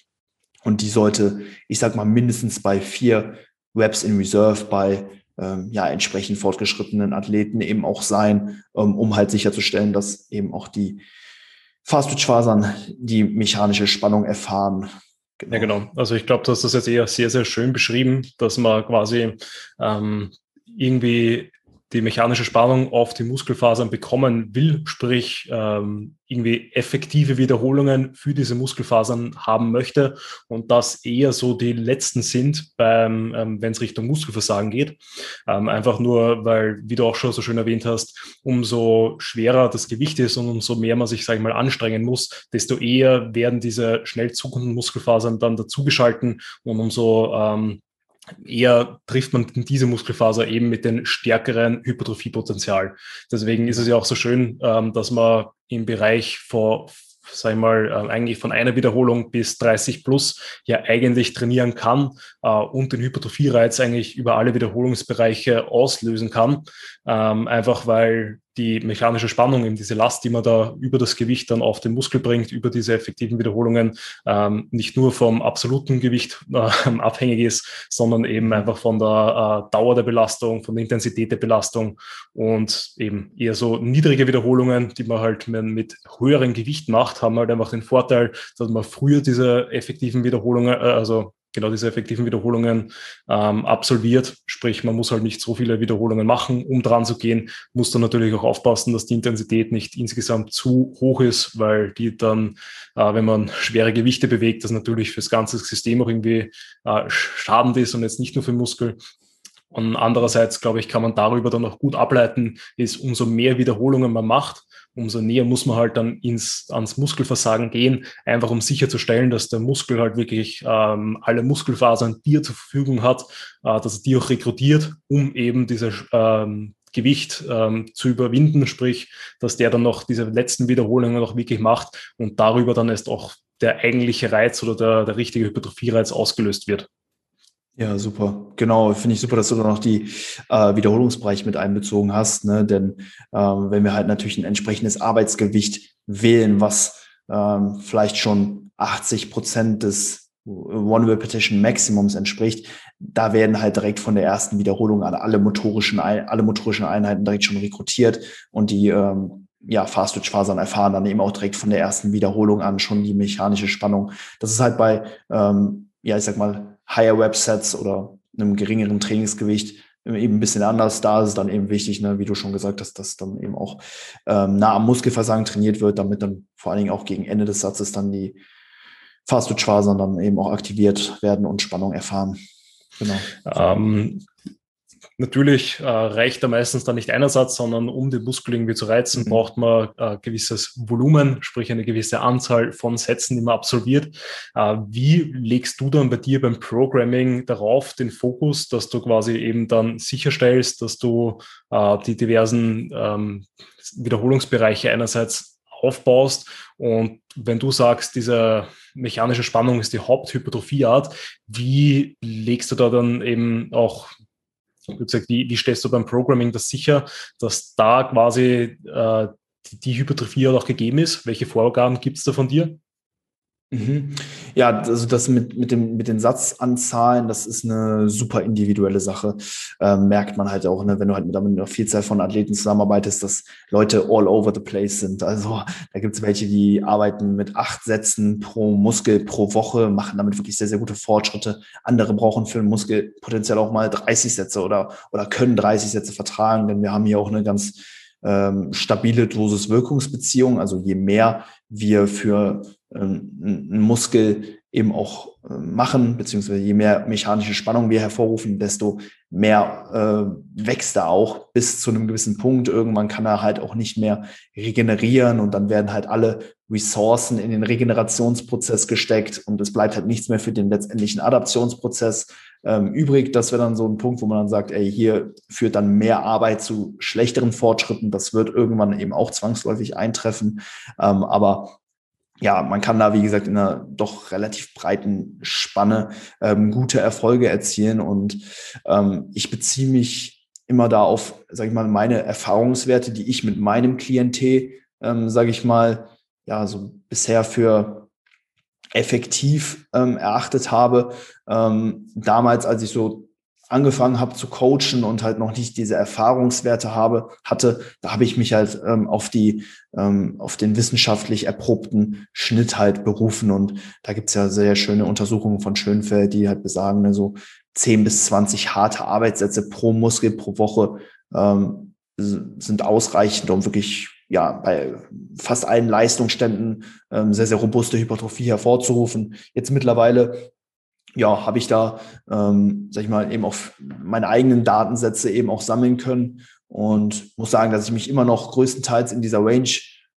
und die sollte, ich sag mal, mindestens bei vier Reps in Reserve bei ähm, ja, entsprechend fortgeschrittenen Athleten eben auch sein, ähm, um halt sicherzustellen, dass eben auch die Fast-Twitch-Fasern die mechanische Spannung erfahren. Genau. Ja, genau. Also ich glaube, du hast das jetzt eher sehr, sehr schön beschrieben, dass man quasi ähm, irgendwie die mechanische Spannung auf die Muskelfasern bekommen will, sprich ähm, irgendwie effektive Wiederholungen für diese Muskelfasern haben möchte und das eher so die letzten sind, ähm, wenn es Richtung Muskelversagen geht. Ähm, einfach nur, weil, wie du auch schon so schön erwähnt hast, umso schwerer das Gewicht ist und umso mehr man sich, sage ich mal, anstrengen muss, desto eher werden diese schnell zuckenden Muskelfasern dann dazugeschalten und umso ähm, eher trifft man diese Muskelfaser eben mit dem stärkeren Hypertrophiepotenzial. Deswegen ist es ja auch so schön, ähm, dass man im Bereich vor sag ich mal, äh, eigentlich von einer Wiederholung bis 30 plus ja eigentlich trainieren kann äh, und den Hypertrophie-Reiz eigentlich über alle Wiederholungsbereiche auslösen kann. Ähm, einfach weil die mechanische Spannung, eben diese Last, die man da über das Gewicht dann auf den Muskel bringt, über diese effektiven Wiederholungen, ähm, nicht nur vom absoluten Gewicht äh, abhängig ist, sondern eben einfach von der äh, Dauer der Belastung, von der Intensität der Belastung und eben eher so niedrige Wiederholungen, die man halt mit höherem Gewicht macht, haben halt einfach den Vorteil, dass man früher diese effektiven Wiederholungen, äh, also genau diese effektiven Wiederholungen ähm, absolviert. Sprich, man muss halt nicht so viele Wiederholungen machen, um dran zu gehen, muss dann natürlich auch aufpassen, dass die Intensität nicht insgesamt zu hoch ist, weil die dann, äh, wenn man schwere Gewichte bewegt, das natürlich fürs ganze System auch irgendwie äh, schadend ist und jetzt nicht nur für Muskel. Und andererseits, glaube ich, kann man darüber dann auch gut ableiten, ist umso mehr Wiederholungen man macht, umso näher muss man halt dann ins, ans Muskelversagen gehen, einfach um sicherzustellen, dass der Muskel halt wirklich ähm, alle Muskelfasern, die er zur Verfügung hat, äh, dass er die auch rekrutiert, um eben diese ähm, Gewicht ähm, zu überwinden, sprich, dass der dann noch diese letzten Wiederholungen noch wirklich macht und darüber dann erst auch der eigentliche Reiz oder der, der richtige Hypertrophie-Reiz ausgelöst wird. Ja, super. Genau, finde ich super, dass du da noch die äh, Wiederholungsbereich mit einbezogen hast. Ne? Denn ähm, wenn wir halt natürlich ein entsprechendes Arbeitsgewicht wählen, was ähm, vielleicht schon 80 Prozent des One Repetition Maximums entspricht, da werden halt direkt von der ersten Wiederholung an alle motorischen, alle motorischen Einheiten direkt schon rekrutiert und die ähm, ja, Fast-Twitch-Fasern erfahren dann eben auch direkt von der ersten Wiederholung an schon die mechanische Spannung. Das ist halt bei, ähm, ja, ich sag mal, Higher Websets oder einem geringeren Trainingsgewicht eben ein bisschen anders. Da ist es dann eben wichtig, ne, wie du schon gesagt hast, dass dann eben auch ähm, nah am Muskelversagen trainiert wird, damit dann vor allen Dingen auch gegen Ende des Satzes dann die Fast-Twitch-Fasern dann eben auch aktiviert werden und Spannung erfahren. Genau. Ähm, Natürlich äh, reicht da meistens dann nicht einer Satz, sondern um den Muskel irgendwie zu reizen, mhm. braucht man äh, gewisses Volumen, sprich eine gewisse Anzahl von Sätzen, die man absolviert. Äh, wie legst du dann bei dir beim Programming darauf den Fokus, dass du quasi eben dann sicherstellst, dass du äh, die diversen ähm, Wiederholungsbereiche einerseits aufbaust und wenn du sagst, diese mechanische Spannung ist die Haupthypertrophieart, wie legst du da dann eben auch wie gesagt, wie, wie stellst du beim Programming das sicher, dass da quasi äh, die, Hypertrophie auch gegeben ist? Welche Vorgaben gibt es da von dir? Mhm. Ja, also das mit, mit, dem, mit den Satzanzahlen, das ist eine super individuelle Sache. Ähm, merkt man halt auch, ne, wenn du halt mit einer Vielzahl von Athleten zusammenarbeitest, dass Leute all over the place sind. Also da gibt es welche, die arbeiten mit acht Sätzen pro Muskel pro Woche, machen damit wirklich sehr, sehr gute Fortschritte. Andere brauchen für den Muskel potenziell auch mal 30 Sätze oder, oder können 30 Sätze vertragen, denn wir haben hier auch eine ganz ähm, stabile Dosis-Wirkungsbeziehung. Also je mehr wir für einen Muskel eben auch äh, machen, beziehungsweise je mehr mechanische Spannung wir hervorrufen, desto mehr äh, wächst er auch bis zu einem gewissen Punkt. Irgendwann kann er halt auch nicht mehr regenerieren und dann werden halt alle Ressourcen in den Regenerationsprozess gesteckt und es bleibt halt nichts mehr für den letztendlichen Adaptionsprozess ähm, übrig. Das wäre dann so ein Punkt, wo man dann sagt, ey, hier führt dann mehr Arbeit zu schlechteren Fortschritten. Das wird irgendwann eben auch zwangsläufig eintreffen. Ähm, aber ja, man kann da, wie gesagt, in einer doch relativ breiten Spanne ähm, gute Erfolge erzielen. Und ähm, ich beziehe mich immer da auf, sage ich mal, meine Erfahrungswerte, die ich mit meinem Klientel, ähm, sage ich mal, ja, so bisher für effektiv ähm, erachtet habe. Ähm, damals, als ich so angefangen habe zu coachen und halt noch nicht diese Erfahrungswerte habe, hatte, da habe ich mich halt ähm, auf die, ähm, auf den wissenschaftlich erprobten Schnitt halt berufen. Und da gibt's ja sehr schöne Untersuchungen von Schönfeld, die halt besagen, ne, so 10 bis 20 harte Arbeitssätze pro Muskel pro Woche ähm, sind ausreichend, um wirklich ja bei fast allen Leistungsständen ähm, sehr, sehr robuste Hypertrophie hervorzurufen. Jetzt mittlerweile ja, habe ich da, ähm, sag ich mal, eben auch meine eigenen Datensätze eben auch sammeln können und muss sagen, dass ich mich immer noch größtenteils in dieser Range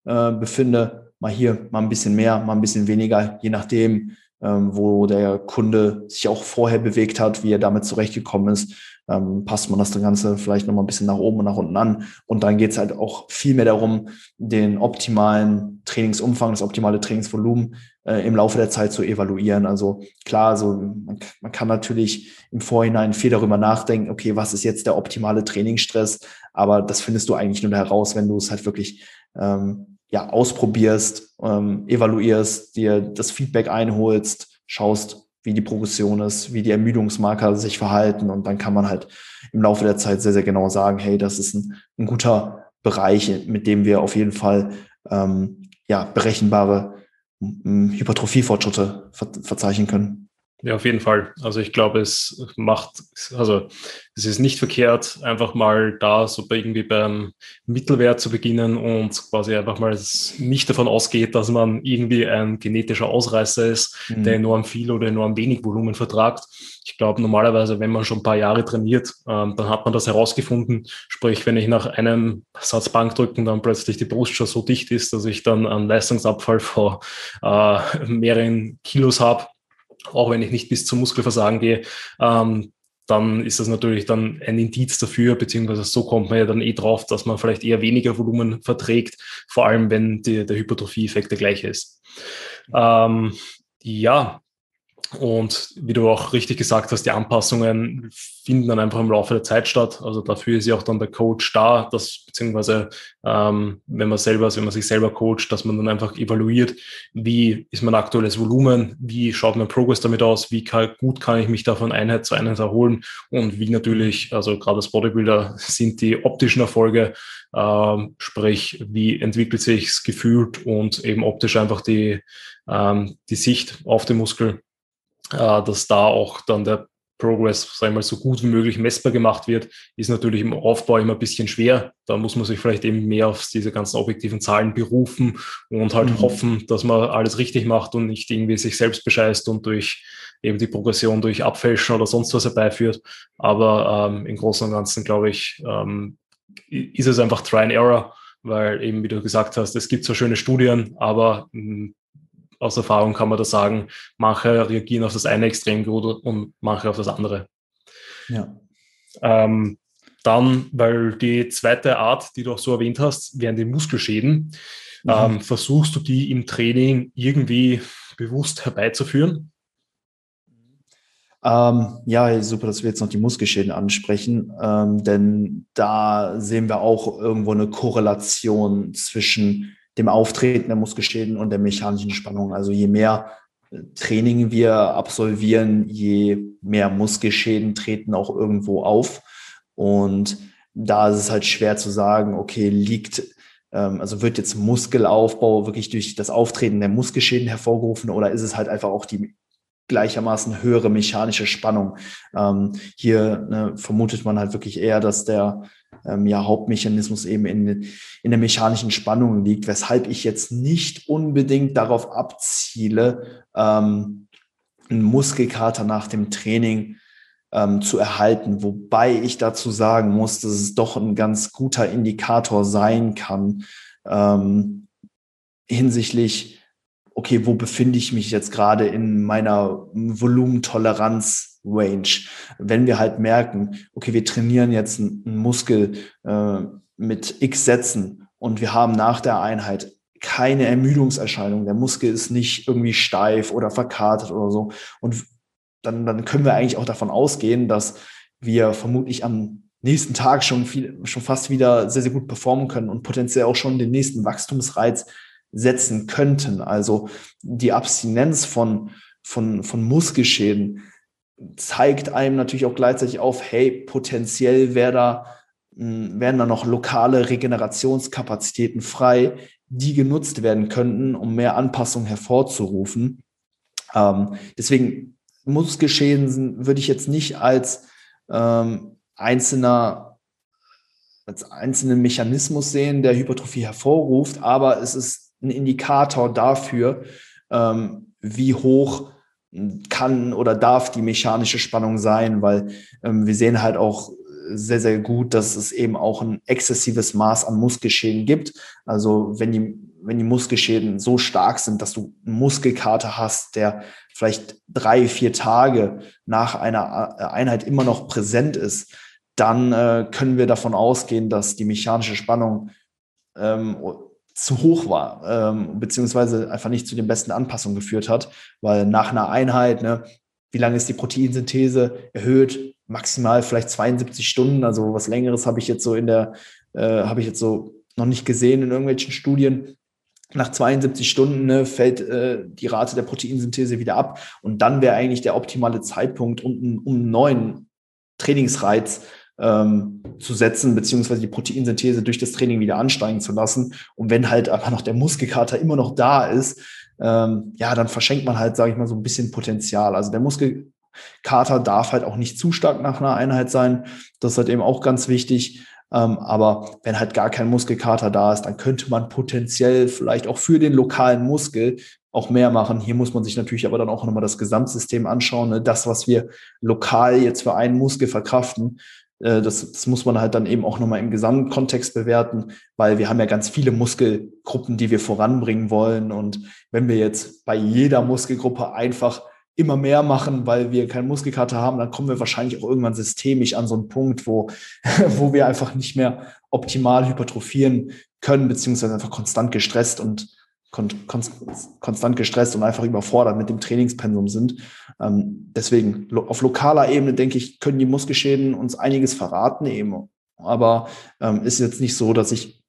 äh, befinde. Mal hier, mal ein bisschen mehr, mal ein bisschen weniger, je nachdem, ähm, wo der Kunde sich auch vorher bewegt hat, wie er damit zurechtgekommen ist ähm, passt man das Ganze vielleicht nochmal ein bisschen nach oben und nach unten an. Und dann geht es halt auch viel mehr darum, den optimalen Trainingsumfang, das optimale Trainingsvolumen äh, im Laufe der Zeit zu evaluieren. Also klar, so man, kann natürlich im Vorhinein viel darüber nachdenken, okay, was ist jetzt der optimale Trainingsstress? Aber das findest du eigentlich nur heraus, wenn du es halt wirklich ähm, ja, ausprobierst, ähm, evaluierst, dir das Feedback einholst, schaust, wie die Progression ist, wie die Ermüdungsmarker sich verhalten. Und dann kann man halt im Laufe der Zeit sehr, sehr genau sagen, hey, das ist ein, ein guter Bereich, mit dem wir auf jeden Fall ähm, ja, berechenbare Hypertrophiefortschritte ver verzeichnen können. Ja, auf jeden Fall. Also ich glaube, es macht, also es ist nicht verkehrt, einfach mal da so irgendwie beim Mittelwert zu beginnen und quasi einfach mal nicht davon ausgeht, dass man irgendwie ein genetischer Ausreißer ist, mhm. der enorm viel oder enorm wenig Volumen vertragt. Ich glaube, normalerweise, wenn man schon ein paar Jahre trainiert, ähm, dann hat man das herausgefunden. Sprich, wenn ich nach einem Satz Bankdrücken dann plötzlich die Brust schon so dicht ist, dass ich dann einen Leistungsabfall von äh, mehreren Kilos habe, auch wenn ich nicht bis zum Muskelversagen gehe, ähm, dann ist das natürlich dann ein Indiz dafür, beziehungsweise so kommt man ja dann eh drauf, dass man vielleicht eher weniger Volumen verträgt, vor allem wenn die, der Hypertrophie-Effekt der gleiche ist. Ähm, ja, und wie du auch richtig gesagt hast, die Anpassungen finden dann einfach im Laufe der Zeit statt. Also dafür ist ja auch dann der Coach da, dass beziehungsweise ähm, wenn man selber, also wenn man sich selber coacht, dass man dann einfach evaluiert, wie ist mein aktuelles Volumen, wie schaut mein Progress damit aus, wie kann, gut kann ich mich da von Einheit zu Einheit erholen und wie natürlich, also gerade als Bodybuilder sind die optischen Erfolge, ähm, sprich wie entwickelt sich es gefühlt und eben optisch einfach die, ähm, die Sicht auf den Muskel dass da auch dann der Progress, sagen wir mal, so gut wie möglich messbar gemacht wird, ist natürlich im Aufbau immer ein bisschen schwer. Da muss man sich vielleicht eben mehr auf diese ganzen objektiven Zahlen berufen und halt mhm. hoffen, dass man alles richtig macht und nicht irgendwie sich selbst bescheißt und durch eben die Progression durch Abfälschen oder sonst was herbeiführt. Aber ähm, im Großen und Ganzen, glaube ich, ähm, ist es einfach Try and Error, weil eben, wie du gesagt hast, es gibt zwar schöne Studien, aber mh, hm, aus Erfahrung kann man da sagen, manche reagieren auf das eine extrem gut und manche auf das andere. Ja. Ähm, dann, weil die zweite Art, die du auch so erwähnt hast, wären die Muskelschäden. Mhm. Ähm, versuchst du die im Training irgendwie bewusst herbeizuführen? Ähm, ja, super, dass wir jetzt noch die Muskelschäden ansprechen, ähm, denn da sehen wir auch irgendwo eine Korrelation zwischen dem Auftreten der Muskelschäden und der mechanischen Spannung. Also je mehr äh, Training wir absolvieren, je mehr Muskelschäden treten auch irgendwo auf. Und da ist es halt schwer zu sagen, okay, liegt, ähm, also wird jetzt Muskelaufbau wirklich durch das Auftreten der Muskelschäden hervorgerufen oder ist es halt einfach auch die gleichermaßen höhere mechanische Spannung? Ähm, hier ne, vermutet man halt wirklich eher, dass der ähm, ja, Hauptmechanismus eben in, in der mechanischen Spannung liegt, weshalb ich jetzt nicht unbedingt darauf abziele, ähm, einen Muskelkater nach dem Training ähm, zu erhalten, wobei ich dazu sagen muss, dass es doch ein ganz guter Indikator sein kann, ähm, hinsichtlich, okay, wo befinde ich mich jetzt gerade in meiner Volumentoleranz-Range? Wenn wir halt merken, okay, wir trainieren jetzt einen Muskel äh, mit X Sätzen und wir haben nach der Einheit keine Ermüdungserscheinung. Der Muskel ist nicht irgendwie steif oder verkartet oder so. Und dann, dann können wir eigentlich auch davon ausgehen, dass wir vermutlich am nächsten Tag schon viel, schon fast wieder sehr, sehr gut performen können und potenziell auch schon den nächsten Wachstumsreiz setzen könnten. Also die Abstinenz von, von, von Muskelschäden zeigt einem natürlich auch gleichzeitig auf, hey, potenziell wäre da, hm, wären da noch lokale Regenerationskapazitäten frei, die genutzt werden könnten, um mehr Anpassung hervorzurufen. Ähm, deswegen Muskelschäden würde ich jetzt nicht als ähm, einzelner als einzelnen Mechanismus sehen, der Hypertrophie hervorruft, aber es ist ein Indikator dafür, ähm, wie hoch kann oder darf die mechanische Spannung sein, weil ähm, wir sehen halt auch sehr, sehr gut, dass es eben auch ein exzessives Maß an Muskelschäden gibt. Also wenn die, wenn die Muskelschäden so stark sind, dass du einen Muskelkater hast, der vielleicht drei, vier Tage nach einer Einheit immer noch präsent ist, dann äh, können wir davon ausgehen, dass die mechanische Spannung ähm, zu hoch war, ähm, beziehungsweise einfach nicht zu den besten Anpassungen geführt hat, weil nach einer Einheit, ne, wie lange ist die Proteinsynthese erhöht? Maximal vielleicht 72 Stunden, also was längeres habe ich jetzt so in der, äh, habe ich jetzt so noch nicht gesehen in irgendwelchen Studien. Nach 72 Stunden ne, fällt äh, die Rate der Proteinsynthese wieder ab und dann wäre eigentlich der optimale Zeitpunkt, um, um einen neuen Trainingsreiz ähm, zu setzen, beziehungsweise die Proteinsynthese durch das Training wieder ansteigen zu lassen. Und wenn halt aber noch der Muskelkater immer noch da ist, ähm, ja, dann verschenkt man halt, sage ich mal, so ein bisschen Potenzial. Also der Muskelkater darf halt auch nicht zu stark nach einer Einheit sein. Das ist halt eben auch ganz wichtig. Ähm, aber wenn halt gar kein Muskelkater da ist, dann könnte man potenziell vielleicht auch für den lokalen Muskel auch mehr machen. Hier muss man sich natürlich aber dann auch nochmal das Gesamtsystem anschauen. Ne? Das, was wir lokal jetzt für einen Muskel verkraften, das, das muss man halt dann eben auch nochmal im Gesamtkontext bewerten, weil wir haben ja ganz viele Muskelgruppen, die wir voranbringen wollen. Und wenn wir jetzt bei jeder Muskelgruppe einfach immer mehr machen, weil wir keinen Muskelkater haben, dann kommen wir wahrscheinlich auch irgendwann systemisch an so einen Punkt, wo, [laughs] wo wir einfach nicht mehr optimal hypertrophieren können, beziehungsweise einfach konstant gestresst und kon kon konstant gestresst und einfach überfordert mit dem Trainingspensum sind. Ähm, deswegen lo auf lokaler Ebene, denke ich, können die Muskelschäden uns einiges verraten eben. Aber ähm, ist jetzt nicht so, dass ich,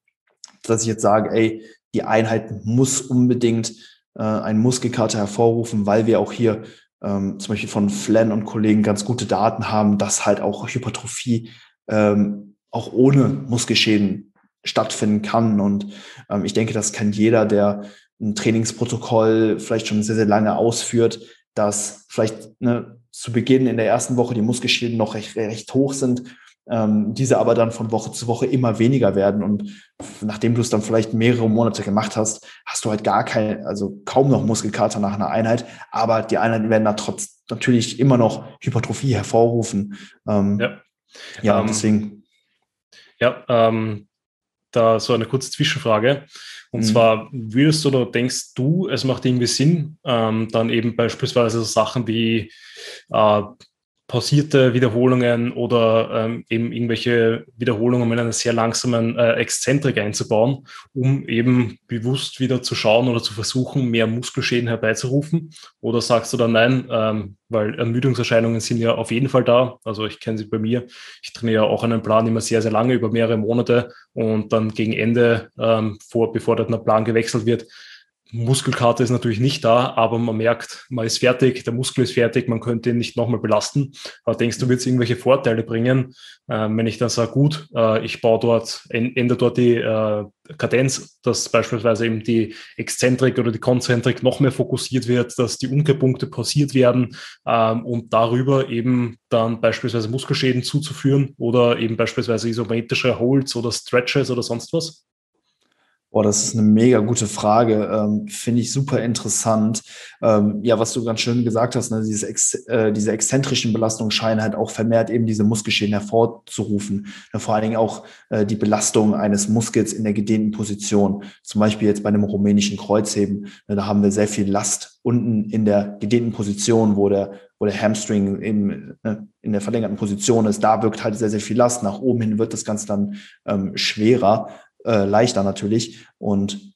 dass ich jetzt sage, ey, die Einheit muss unbedingt äh, einen Muskelkater hervorrufen, weil wir auch hier ähm, zum Beispiel von Flan und Kollegen ganz gute Daten haben, dass halt auch Hypertrophie ähm, auch ohne Muskelschäden stattfinden kann. Und ähm, ich denke, das kann jeder, der ein Trainingsprotokoll vielleicht schon sehr, sehr lange ausführt, dass vielleicht ne, zu Beginn in der ersten Woche die Muskelschäden noch recht, recht hoch sind, ähm, diese aber dann von Woche zu Woche immer weniger werden. Und nachdem du es dann vielleicht mehrere Monate gemacht hast, hast du halt gar keine, also kaum noch Muskelkater nach einer Einheit, aber die Einheiten werden da trotz natürlich immer noch Hypertrophie hervorrufen. Ähm, ja, ja um, deswegen. Ja, ähm, da so eine kurze Zwischenfrage. Und mhm. zwar, würdest du oder denkst du, es macht irgendwie Sinn, ähm, dann eben beispielsweise so Sachen wie äh, pausierte Wiederholungen oder ähm, eben irgendwelche Wiederholungen mit einer sehr langsamen äh, Exzentrik einzubauen, um eben bewusst wieder zu schauen oder zu versuchen, mehr Muskelschäden herbeizurufen? Oder sagst du dann nein, ähm, weil Ermüdungserscheinungen sind ja auf jeden Fall da. Also ich kenne sie bei mir. Ich trainiere auch einen Plan immer sehr, sehr lange, über mehrere Monate und dann gegen Ende, ähm, vor, bevor der Plan gewechselt wird, Muskelkater ist natürlich nicht da, aber man merkt, man ist fertig, der Muskel ist fertig, man könnte ihn nicht nochmal belasten. Aber denkst du, wird es irgendwelche Vorteile bringen, äh, wenn ich dann sage, gut, äh, ich baue dort, ändere dort die äh, Kadenz, dass beispielsweise eben die Exzentrik oder die Konzentrik noch mehr fokussiert wird, dass die Umkehrpunkte pausiert werden ähm, und darüber eben dann beispielsweise Muskelschäden zuzuführen oder eben beispielsweise isometrische Holds oder Stretches oder sonst was? Boah, das ist eine mega gute Frage. Ähm, Finde ich super interessant. Ähm, ja, was du ganz schön gesagt hast, ne, Ex äh, diese exzentrischen Belastungen scheinen halt auch vermehrt eben diese Muskelschäden hervorzurufen. Ne, vor allen Dingen auch äh, die Belastung eines Muskels in der gedehnten Position. Zum Beispiel jetzt bei einem rumänischen Kreuzheben. Ne, da haben wir sehr viel Last unten in der gedehnten Position, wo der, wo der Hamstring eben ne, in der verlängerten Position ist. Da wirkt halt sehr, sehr viel Last. Nach oben hin wird das Ganze dann ähm, schwerer äh, leichter natürlich. Und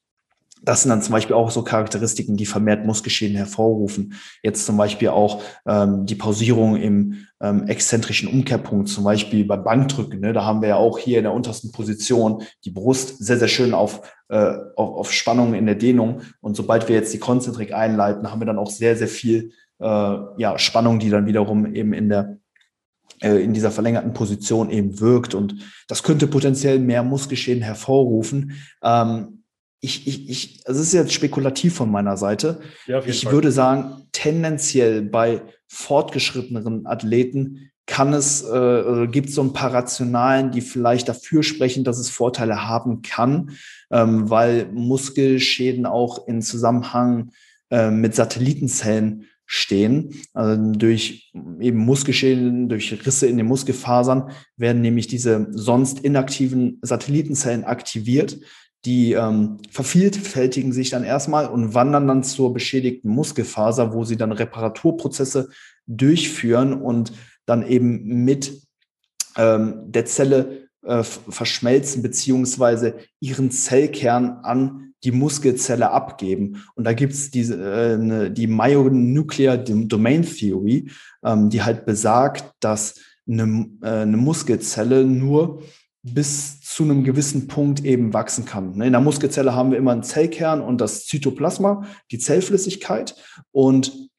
das sind dann zum Beispiel auch so Charakteristiken, die vermehrt Muskelschäden hervorrufen. Jetzt zum Beispiel auch ähm, die Pausierung im ähm, exzentrischen Umkehrpunkt, zum Beispiel bei Bankdrücken. Ne? Da haben wir ja auch hier in der untersten Position die Brust sehr, sehr schön auf, äh, auf, auf Spannung in der Dehnung. Und sobald wir jetzt die Konzentrik einleiten, haben wir dann auch sehr, sehr viel äh, ja, Spannung, die dann wiederum eben in der in dieser verlängerten Position eben wirkt. Und das könnte potenziell mehr Muskelschäden hervorrufen. Ähm, ich, ich, ich, also es ist jetzt spekulativ von meiner Seite. Ja, ich Fall. würde sagen, tendenziell bei fortgeschritteneren Athleten kann es, äh, gibt es so ein paar Rationalen, die vielleicht dafür sprechen, dass es Vorteile haben kann, ähm, weil Muskelschäden auch in Zusammenhang äh, mit Satellitenzellen stehen. Also durch eben Muskelschäden, durch Risse in den Muskelfasern werden nämlich diese sonst inaktiven Satellitenzellen aktiviert. Die ähm, vervielfältigen sich dann erstmal und wandern dann zur beschädigten Muskelfaser, wo sie dann Reparaturprozesse durchführen und dann eben mit ähm, der Zelle äh, verschmelzen beziehungsweise ihren Zellkern an die Muskelzelle abgeben. Und da gibt's diese äh, ne, die Myonuclear Domain Theory, ähm, die halt besagt, dass eine, äh, eine Muskelzelle nur bis zu einem gewissen Punkt eben wachsen kann. Ne, in der Muskelzelle haben wir immer einen Zellkern und das Zytoplasma, die Zellflüssigkeit. Und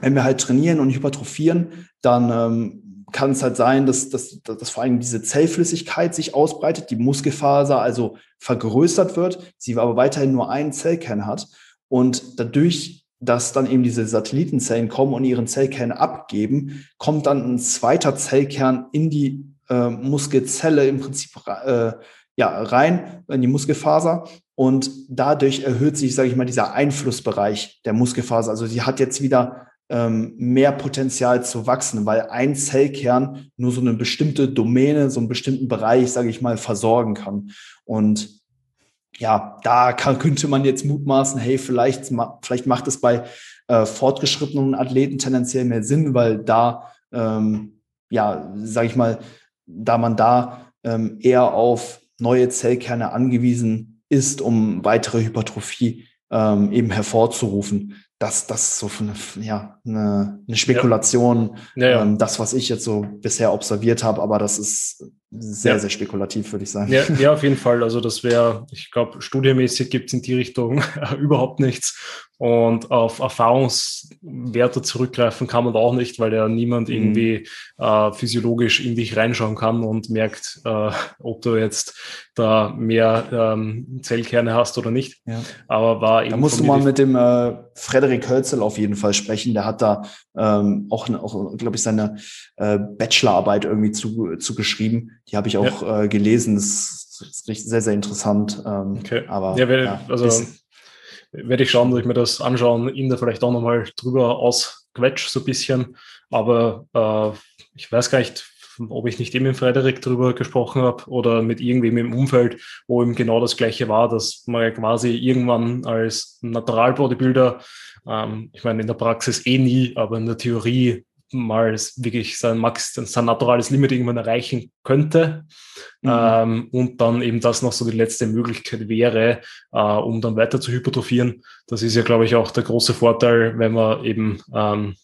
wenn wir halt trainieren und hypertrophieren, dann ähm, kann es halt sein, dass, dass, dass vor allem diese Zellflüssigkeit sich ausbreitet, die Muskelfaser also vergrößert wird, sie aber weiterhin nur einen Zellkern hat und dadurch, dass dann eben diese Satellitenzellen kommen und ihren Zellkern abgeben, kommt dann ein zweiter Zellkern in die äh, Muskelzelle im Prinzip äh, ja, rein in die Muskelfaser und dadurch erhöht sich, sage ich mal, dieser Einflussbereich der Muskelfaser. Also sie hat jetzt wieder mehr Potenzial zu wachsen, weil ein Zellkern nur so eine bestimmte Domäne, so einen bestimmten Bereich, sage ich mal, versorgen kann. Und ja, da kann, könnte man jetzt mutmaßen, hey, vielleicht, vielleicht macht es bei äh, fortgeschrittenen Athleten tendenziell mehr Sinn, weil da, ähm, ja, sage ich mal, da man da ähm, eher auf neue Zellkerne angewiesen ist, um weitere Hypertrophie ähm, eben hervorzurufen das, das ist so eine, ja, eine, eine Spekulation, ja. Ja. Ähm, das, was ich jetzt so bisher observiert habe, aber das ist sehr, sehr spekulativ, würde ich sagen. Ja, [laughs] ja, auf jeden Fall. Also das wäre, ich glaube, studiemäßig gibt es in die Richtung [laughs] überhaupt nichts. Und auf Erfahrungswerte zurückgreifen kann man auch nicht, weil ja niemand mhm. irgendwie äh, physiologisch in dich reinschauen kann und merkt, äh, ob du jetzt da mehr ähm, Zellkerne hast oder nicht. Ja. Aber war eben. Da musst du mal mit dem äh, Frederik Hölzel auf jeden Fall sprechen. Der hat da ähm, auch, auch glaube ich, seine äh, Bachelorarbeit irgendwie zu, zu geschrieben. Die habe ich auch ja. äh, gelesen. Das ist sehr, sehr interessant. Ähm, okay. Aber ja, ja, also werde ich schauen, dass ich mir das anschauen, ihn da vielleicht auch nochmal drüber ausquetsch, so ein bisschen. Aber äh, ich weiß gar nicht, ob ich nicht eben mit Frederik drüber gesprochen habe oder mit irgendwem im Umfeld, wo eben genau das Gleiche war, dass man quasi irgendwann als Natural Bodybuilder, ähm, ich meine in der Praxis eh nie, aber in der Theorie mal wirklich sein, Max, sein naturales Limit irgendwann erreichen könnte. Mhm. Ähm, und dann eben das noch so die letzte Möglichkeit wäre, äh, um dann weiter zu hypertrophieren. Das ist ja, glaube ich, auch der große Vorteil, wenn man eben ähm,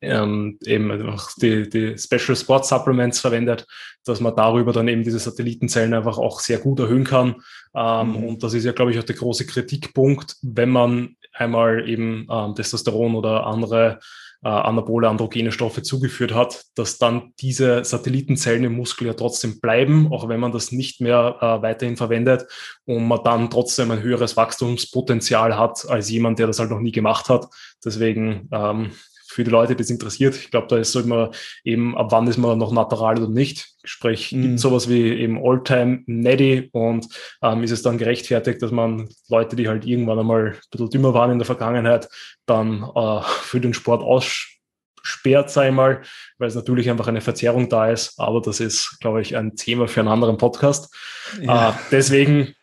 ähm, eben auch die, die Special Sport Supplements verwendet, dass man darüber dann eben diese Satellitenzellen einfach auch sehr gut erhöhen kann. Ähm, mhm. Und das ist ja, glaube ich, auch der große Kritikpunkt, wenn man einmal eben ähm, Testosteron oder andere äh, anabole androgene Stoffe zugeführt hat, dass dann diese Satellitenzellen im Muskel ja trotzdem bleiben, auch wenn man das nicht mehr äh, weiterhin verwendet und man dann trotzdem ein höheres Wachstumspotenzial hat als jemand, der das halt noch nie gemacht hat. Deswegen ähm, für die Leute, die es interessiert. Ich glaube, da ist so immer eben, ab wann ist man noch natural oder nicht. Sprich, mhm. gibt sowas wie eben Alltime Netty und ähm, ist es dann gerechtfertigt, dass man Leute, die halt irgendwann einmal ein bisschen dümmer waren in der Vergangenheit, dann äh, für den Sport aussperrt, sei mal, weil es natürlich einfach eine Verzerrung da ist. Aber das ist, glaube ich, ein Thema für einen anderen Podcast. Ja. Äh, deswegen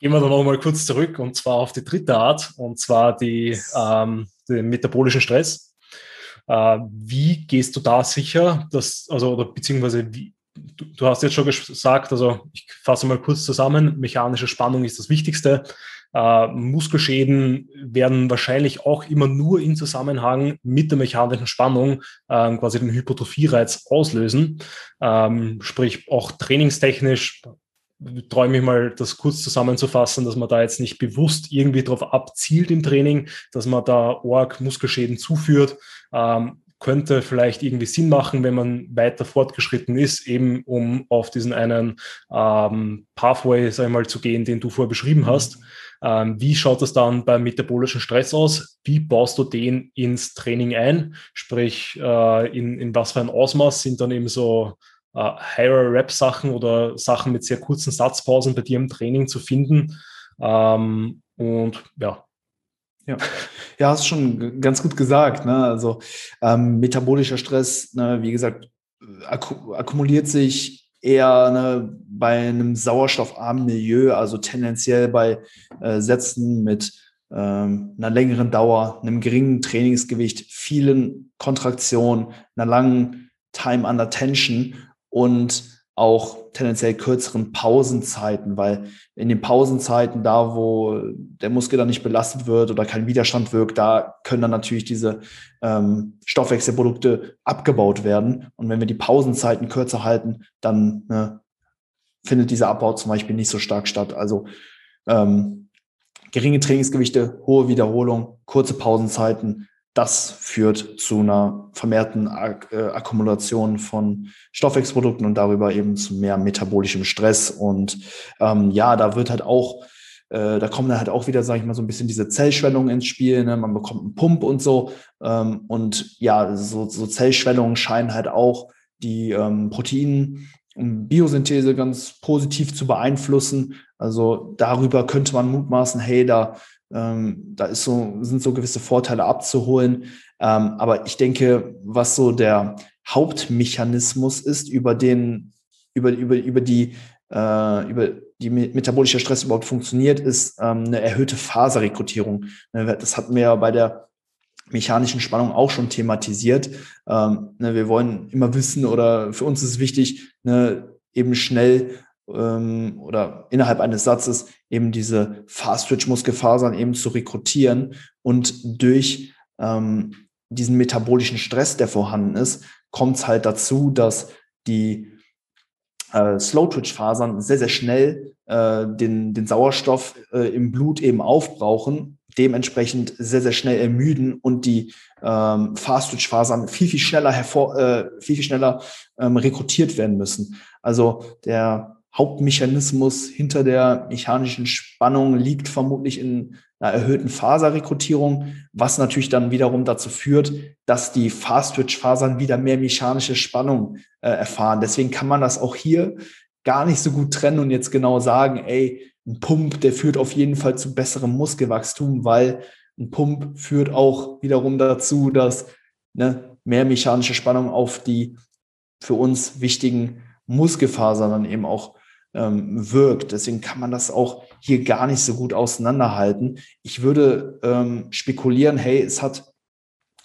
gehen wir dann noch mal kurz zurück und zwar auf die dritte Art und zwar die, ähm, den metabolischen Stress. Äh, wie gehst du da sicher, dass, also, oder beziehungsweise wie, du, du hast jetzt schon gesagt, also ich fasse mal kurz zusammen, mechanische Spannung ist das Wichtigste. Äh, Muskelschäden werden wahrscheinlich auch immer nur in Zusammenhang mit der mechanischen Spannung äh, quasi den Hypotrophie-Reiz auslösen. Ähm, sprich, auch trainingstechnisch träume ich mal, das kurz zusammenzufassen, dass man da jetzt nicht bewusst irgendwie darauf abzielt im Training, dass man da Org Muskelschäden zuführt. Ähm, könnte vielleicht irgendwie Sinn machen, wenn man weiter fortgeschritten ist, eben um auf diesen einen ähm, Pathway, sag ich mal, zu gehen, den du vorher beschrieben hast. Ähm, wie schaut das dann beim metabolischen Stress aus? Wie baust du den ins Training ein? Sprich, äh, in, in was für ein Ausmaß sind dann eben so äh, Higher-Rap-Sachen oder Sachen mit sehr kurzen Satzpausen bei dir im Training zu finden. Ähm, und ja. Ja, ja, hast schon ganz gut gesagt. Ne? Also ähm, metabolischer Stress, ne, wie gesagt, akku akkumuliert sich eher ne, bei einem sauerstoffarmen Milieu, also tendenziell bei äh, Sätzen mit ähm, einer längeren Dauer, einem geringen Trainingsgewicht, vielen Kontraktionen, einer langen Time under Tension und auch tendenziell kürzeren Pausenzeiten, weil in den Pausenzeiten, da wo der Muskel dann nicht belastet wird oder kein Widerstand wirkt, da können dann natürlich diese ähm, Stoffwechselprodukte abgebaut werden. Und wenn wir die Pausenzeiten kürzer halten, dann ne, findet dieser Abbau zum Beispiel nicht so stark statt. Also ähm, geringe Trainingsgewichte, hohe Wiederholung, kurze Pausenzeiten, das führt zu einer vermehrten Ak äh, Akkumulation von Stoffwechselprodukten und darüber eben zu mehr metabolischem Stress. Und ähm, ja, da wird halt auch, äh, da kommen dann halt auch wieder, sage ich mal, so ein bisschen diese Zellschwellungen ins Spiel. Ne? Man bekommt einen Pump und so. Ähm, und ja, so, so Zellschwellungen scheinen halt auch die ähm, Protein- Biosynthese ganz positiv zu beeinflussen. Also darüber könnte man mutmaßen, hey, da ähm, da ist so, sind so gewisse Vorteile abzuholen. Ähm, aber ich denke, was so der Hauptmechanismus ist, über den, über, über, über die, äh, über die metabolische Stress überhaupt funktioniert, ist ähm, eine erhöhte Faserrekrutierung. Ne, das hatten wir ja bei der mechanischen Spannung auch schon thematisiert. Ähm, ne, wir wollen immer wissen oder für uns ist wichtig, ne, eben schnell ähm, oder innerhalb eines Satzes eben diese Fast-Twitch-Muskelfasern eben zu rekrutieren und durch ähm, diesen metabolischen Stress, der vorhanden ist, kommt es halt dazu, dass die äh, Slow-Twitch-Fasern sehr, sehr schnell äh, den, den Sauerstoff äh, im Blut eben aufbrauchen, dementsprechend sehr, sehr schnell ermüden und die ähm, Fast-Twitch-Fasern viel, viel schneller hervor, äh, viel, viel schneller ähm, rekrutiert werden müssen. Also der Hauptmechanismus hinter der mechanischen Spannung liegt vermutlich in einer erhöhten Faserrekrutierung, was natürlich dann wiederum dazu führt, dass die Fast-Twitch-Fasern wieder mehr mechanische Spannung äh, erfahren. Deswegen kann man das auch hier gar nicht so gut trennen und jetzt genau sagen, ey, ein Pump, der führt auf jeden Fall zu besserem Muskelwachstum, weil ein Pump führt auch wiederum dazu, dass ne, mehr mechanische Spannung auf die für uns wichtigen Muskelfasern dann eben auch ähm, wirkt. Deswegen kann man das auch hier gar nicht so gut auseinanderhalten. Ich würde ähm, spekulieren, hey, es hat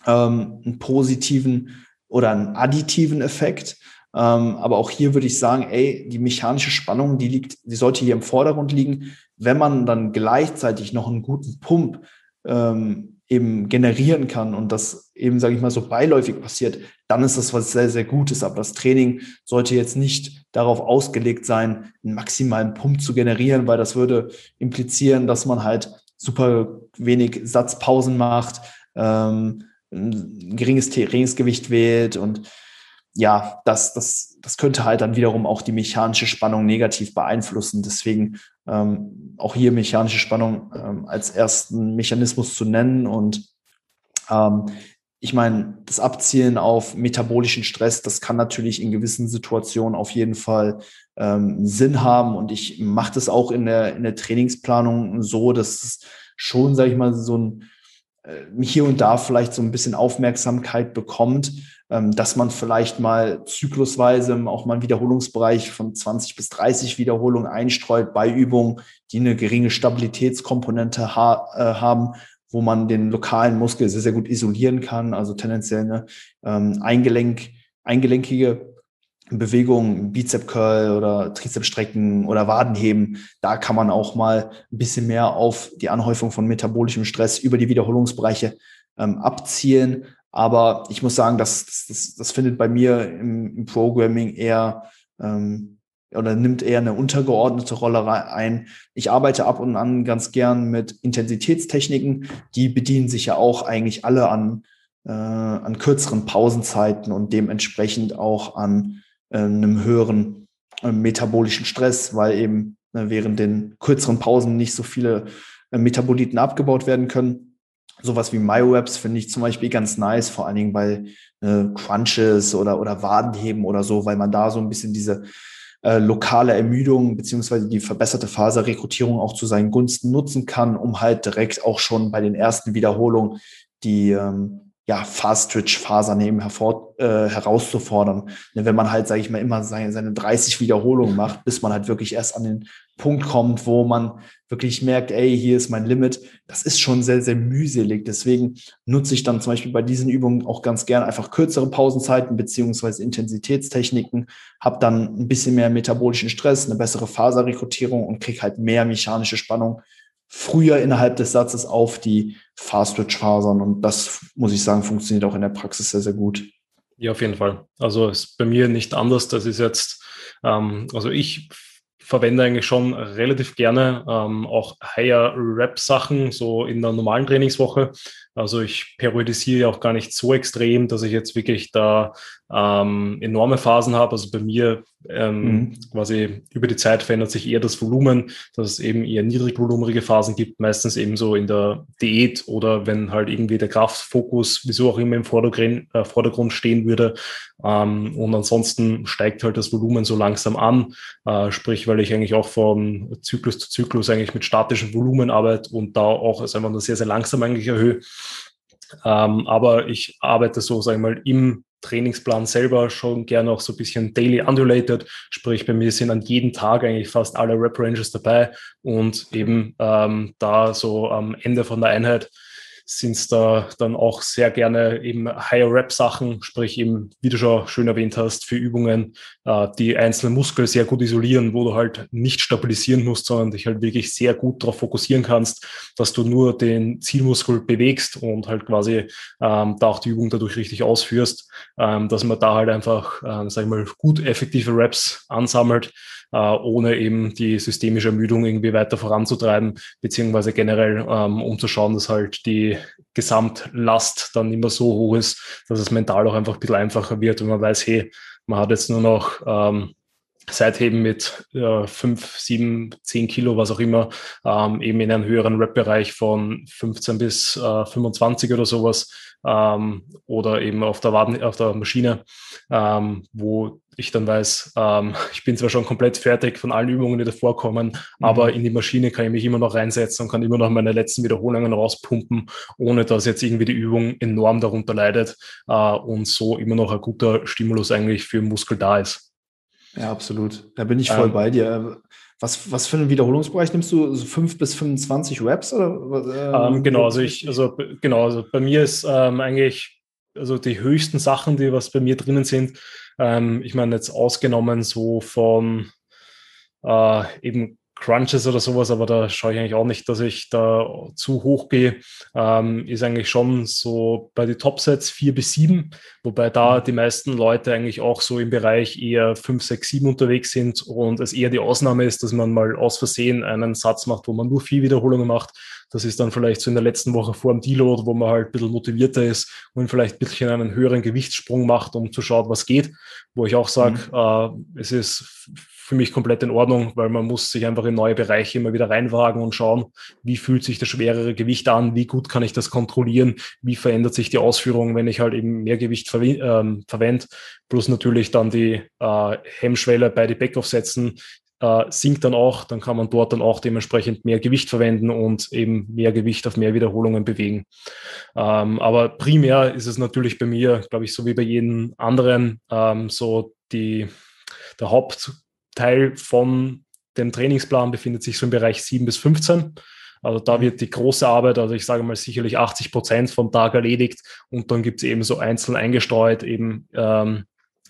ähm, einen positiven oder einen additiven Effekt. Ähm, aber auch hier würde ich sagen, ey, die mechanische Spannung, die liegt, die sollte hier im Vordergrund liegen. Wenn man dann gleichzeitig noch einen guten Pump ähm, eben generieren kann und das eben, sage ich mal, so beiläufig passiert, dann ist das was sehr, sehr Gutes. Aber das Training sollte jetzt nicht darauf ausgelegt sein, einen maximalen Pump zu generieren, weil das würde implizieren, dass man halt super wenig Satzpausen macht, ähm, ein geringes Trainingsgewicht wählt und ja, das, das, das könnte halt dann wiederum auch die mechanische Spannung negativ beeinflussen. Deswegen ähm, auch hier mechanische Spannung ähm, als ersten Mechanismus zu nennen. Und ähm, ich meine, das Abzielen auf metabolischen Stress, das kann natürlich in gewissen Situationen auf jeden Fall ähm, Sinn haben. Und ich mache das auch in der, in der Trainingsplanung so, dass es schon, sage ich mal, so ein äh, hier und da vielleicht so ein bisschen Aufmerksamkeit bekommt, dass man vielleicht mal zyklusweise auch mal einen Wiederholungsbereich von 20 bis 30 Wiederholungen einstreut bei Übungen, die eine geringe Stabilitätskomponente ha äh, haben, wo man den lokalen Muskel sehr, sehr gut isolieren kann, also tendenziell eine ähm, Eingelenk, eingelenkige Bewegungen, Bizep Curl oder Trizep strecken oder Wadenheben, da kann man auch mal ein bisschen mehr auf die Anhäufung von metabolischem Stress über die Wiederholungsbereiche ähm, abzielen. Aber ich muss sagen, das, das, das findet bei mir im, im Programming eher ähm, oder nimmt eher eine untergeordnete Rolle ein. Ich arbeite ab und an ganz gern mit Intensitätstechniken. Die bedienen sich ja auch eigentlich alle an, äh, an kürzeren Pausenzeiten und dementsprechend auch an äh, einem höheren äh, metabolischen Stress, weil eben äh, während den kürzeren Pausen nicht so viele äh, Metaboliten abgebaut werden können. Sowas wie MyoWebs finde ich zum Beispiel ganz nice, vor allen Dingen bei äh, Crunches oder, oder Wadenheben oder so, weil man da so ein bisschen diese äh, lokale Ermüdung beziehungsweise die verbesserte Faserrekrutierung auch zu seinen Gunsten nutzen kann, um halt direkt auch schon bei den ersten Wiederholungen die ähm, ja, Fast-Twitch-Fasern eben hervor, äh, herauszufordern. Ne, wenn man halt, sage ich mal, immer seine, seine 30 Wiederholungen macht, bis man halt wirklich erst an den Punkt kommt, wo man wirklich merkt, ey, hier ist mein Limit. Das ist schon sehr, sehr mühselig. Deswegen nutze ich dann zum Beispiel bei diesen Übungen auch ganz gern einfach kürzere Pausenzeiten beziehungsweise Intensitätstechniken, habe dann ein bisschen mehr metabolischen Stress, eine bessere Faserrekrutierung und kriege halt mehr mechanische Spannung früher innerhalb des Satzes auf die Fast-Twitch-Fasern. Und das, muss ich sagen, funktioniert auch in der Praxis sehr, sehr gut. Ja, auf jeden Fall. Also ist bei mir nicht anders. Das ist jetzt, ähm, also ich verwende eigentlich schon relativ gerne ähm, auch Higher Rap Sachen so in der normalen Trainingswoche. Also ich periodisiere ja auch gar nicht so extrem, dass ich jetzt wirklich da ähm, enorme Phasen habe. Also bei mir ähm, mhm. quasi über die Zeit verändert sich eher das Volumen, dass es eben eher niedrigvolumerige Phasen gibt, meistens eben so in der Diät oder wenn halt irgendwie der Kraftfokus, wieso auch immer im Vordergrund, äh, Vordergrund stehen würde. Ähm, und ansonsten steigt halt das Volumen so langsam an, äh, sprich, weil ich eigentlich auch von Zyklus zu Zyklus eigentlich mit statischem Volumen arbeite und da auch es einfach nur sehr, sehr langsam eigentlich erhöhe. Ähm, aber ich arbeite so, sag ich mal, im Trainingsplan selber schon gerne auch so ein bisschen daily undulated, sprich bei mir sind an jedem Tag eigentlich fast alle Rep Ranges dabei und eben ähm, da so am Ende von der Einheit sind es da dann auch sehr gerne eben Higher-Rap-Sachen, sprich eben, wie du schon schön erwähnt hast, für Übungen, äh, die einzelnen Muskeln sehr gut isolieren, wo du halt nicht stabilisieren musst, sondern dich halt wirklich sehr gut darauf fokussieren kannst, dass du nur den Zielmuskel bewegst und halt quasi ähm, da auch die Übung dadurch richtig ausführst, ähm, dass man da halt einfach, äh, sag ich mal, gut effektive Raps ansammelt äh, ohne eben die systemische Ermüdung irgendwie weiter voranzutreiben, beziehungsweise generell, ähm, um dass halt die Gesamtlast dann immer so hoch ist, dass es mental auch einfach ein bisschen einfacher wird, wenn man weiß, hey, man hat jetzt nur noch ähm, Seitheben mit äh, 5, 7, 10 Kilo, was auch immer, ähm, eben in einem höheren Rap-Bereich von 15 bis äh, 25 oder sowas ähm, oder eben auf der, Waden, auf der Maschine, ähm, wo ich dann weiß, ähm, ich bin zwar schon komplett fertig von allen Übungen, die davor kommen, mhm. aber in die Maschine kann ich mich immer noch reinsetzen und kann immer noch meine letzten Wiederholungen rauspumpen, ohne dass jetzt irgendwie die Übung enorm darunter leidet äh, und so immer noch ein guter Stimulus eigentlich für den Muskel da ist. Ja, absolut. Da bin ich voll ähm, bei dir. Was, was für einen Wiederholungsbereich nimmst du? So 5 bis 25 Reps? Oder, ähm, genau, also ich, also genau, also bei mir ist ähm, eigentlich, also die höchsten Sachen, die was bei mir drinnen sind, ähm, ich meine jetzt ausgenommen so von äh, eben Crunches oder sowas, aber da schaue ich eigentlich auch nicht, dass ich da zu hoch gehe. Ähm, ist eigentlich schon so bei den Topsets 4 bis 7, wobei da mhm. die meisten Leute eigentlich auch so im Bereich eher 5, 6, 7 unterwegs sind und es eher die Ausnahme ist, dass man mal aus Versehen einen Satz macht, wo man nur vier Wiederholungen macht Das ist dann vielleicht so in der letzten Woche vor dem Deload, wo man halt ein bisschen motivierter ist und vielleicht ein bisschen einen höheren Gewichtssprung macht, um zu schauen, was geht. Wo ich auch sage, mhm. äh, es ist für mich komplett in Ordnung, weil man muss sich einfach in neue Bereiche immer wieder reinwagen und schauen, wie fühlt sich das schwerere Gewicht an, wie gut kann ich das kontrollieren, wie verändert sich die Ausführung, wenn ich halt eben mehr Gewicht ver ähm, verwende, plus natürlich dann die äh, Hemmschwelle bei die Backoff-Sätzen äh, sinkt dann auch, dann kann man dort dann auch dementsprechend mehr Gewicht verwenden und eben mehr Gewicht auf mehr Wiederholungen bewegen. Ähm, aber primär ist es natürlich bei mir, glaube ich, so wie bei jedem anderen, ähm, so die, der Haupt Teil von dem Trainingsplan befindet sich so im Bereich 7 bis 15. Also da wird die große Arbeit, also ich sage mal sicherlich 80 Prozent vom Tag erledigt und dann gibt es eben so einzeln eingestreut eben ähm,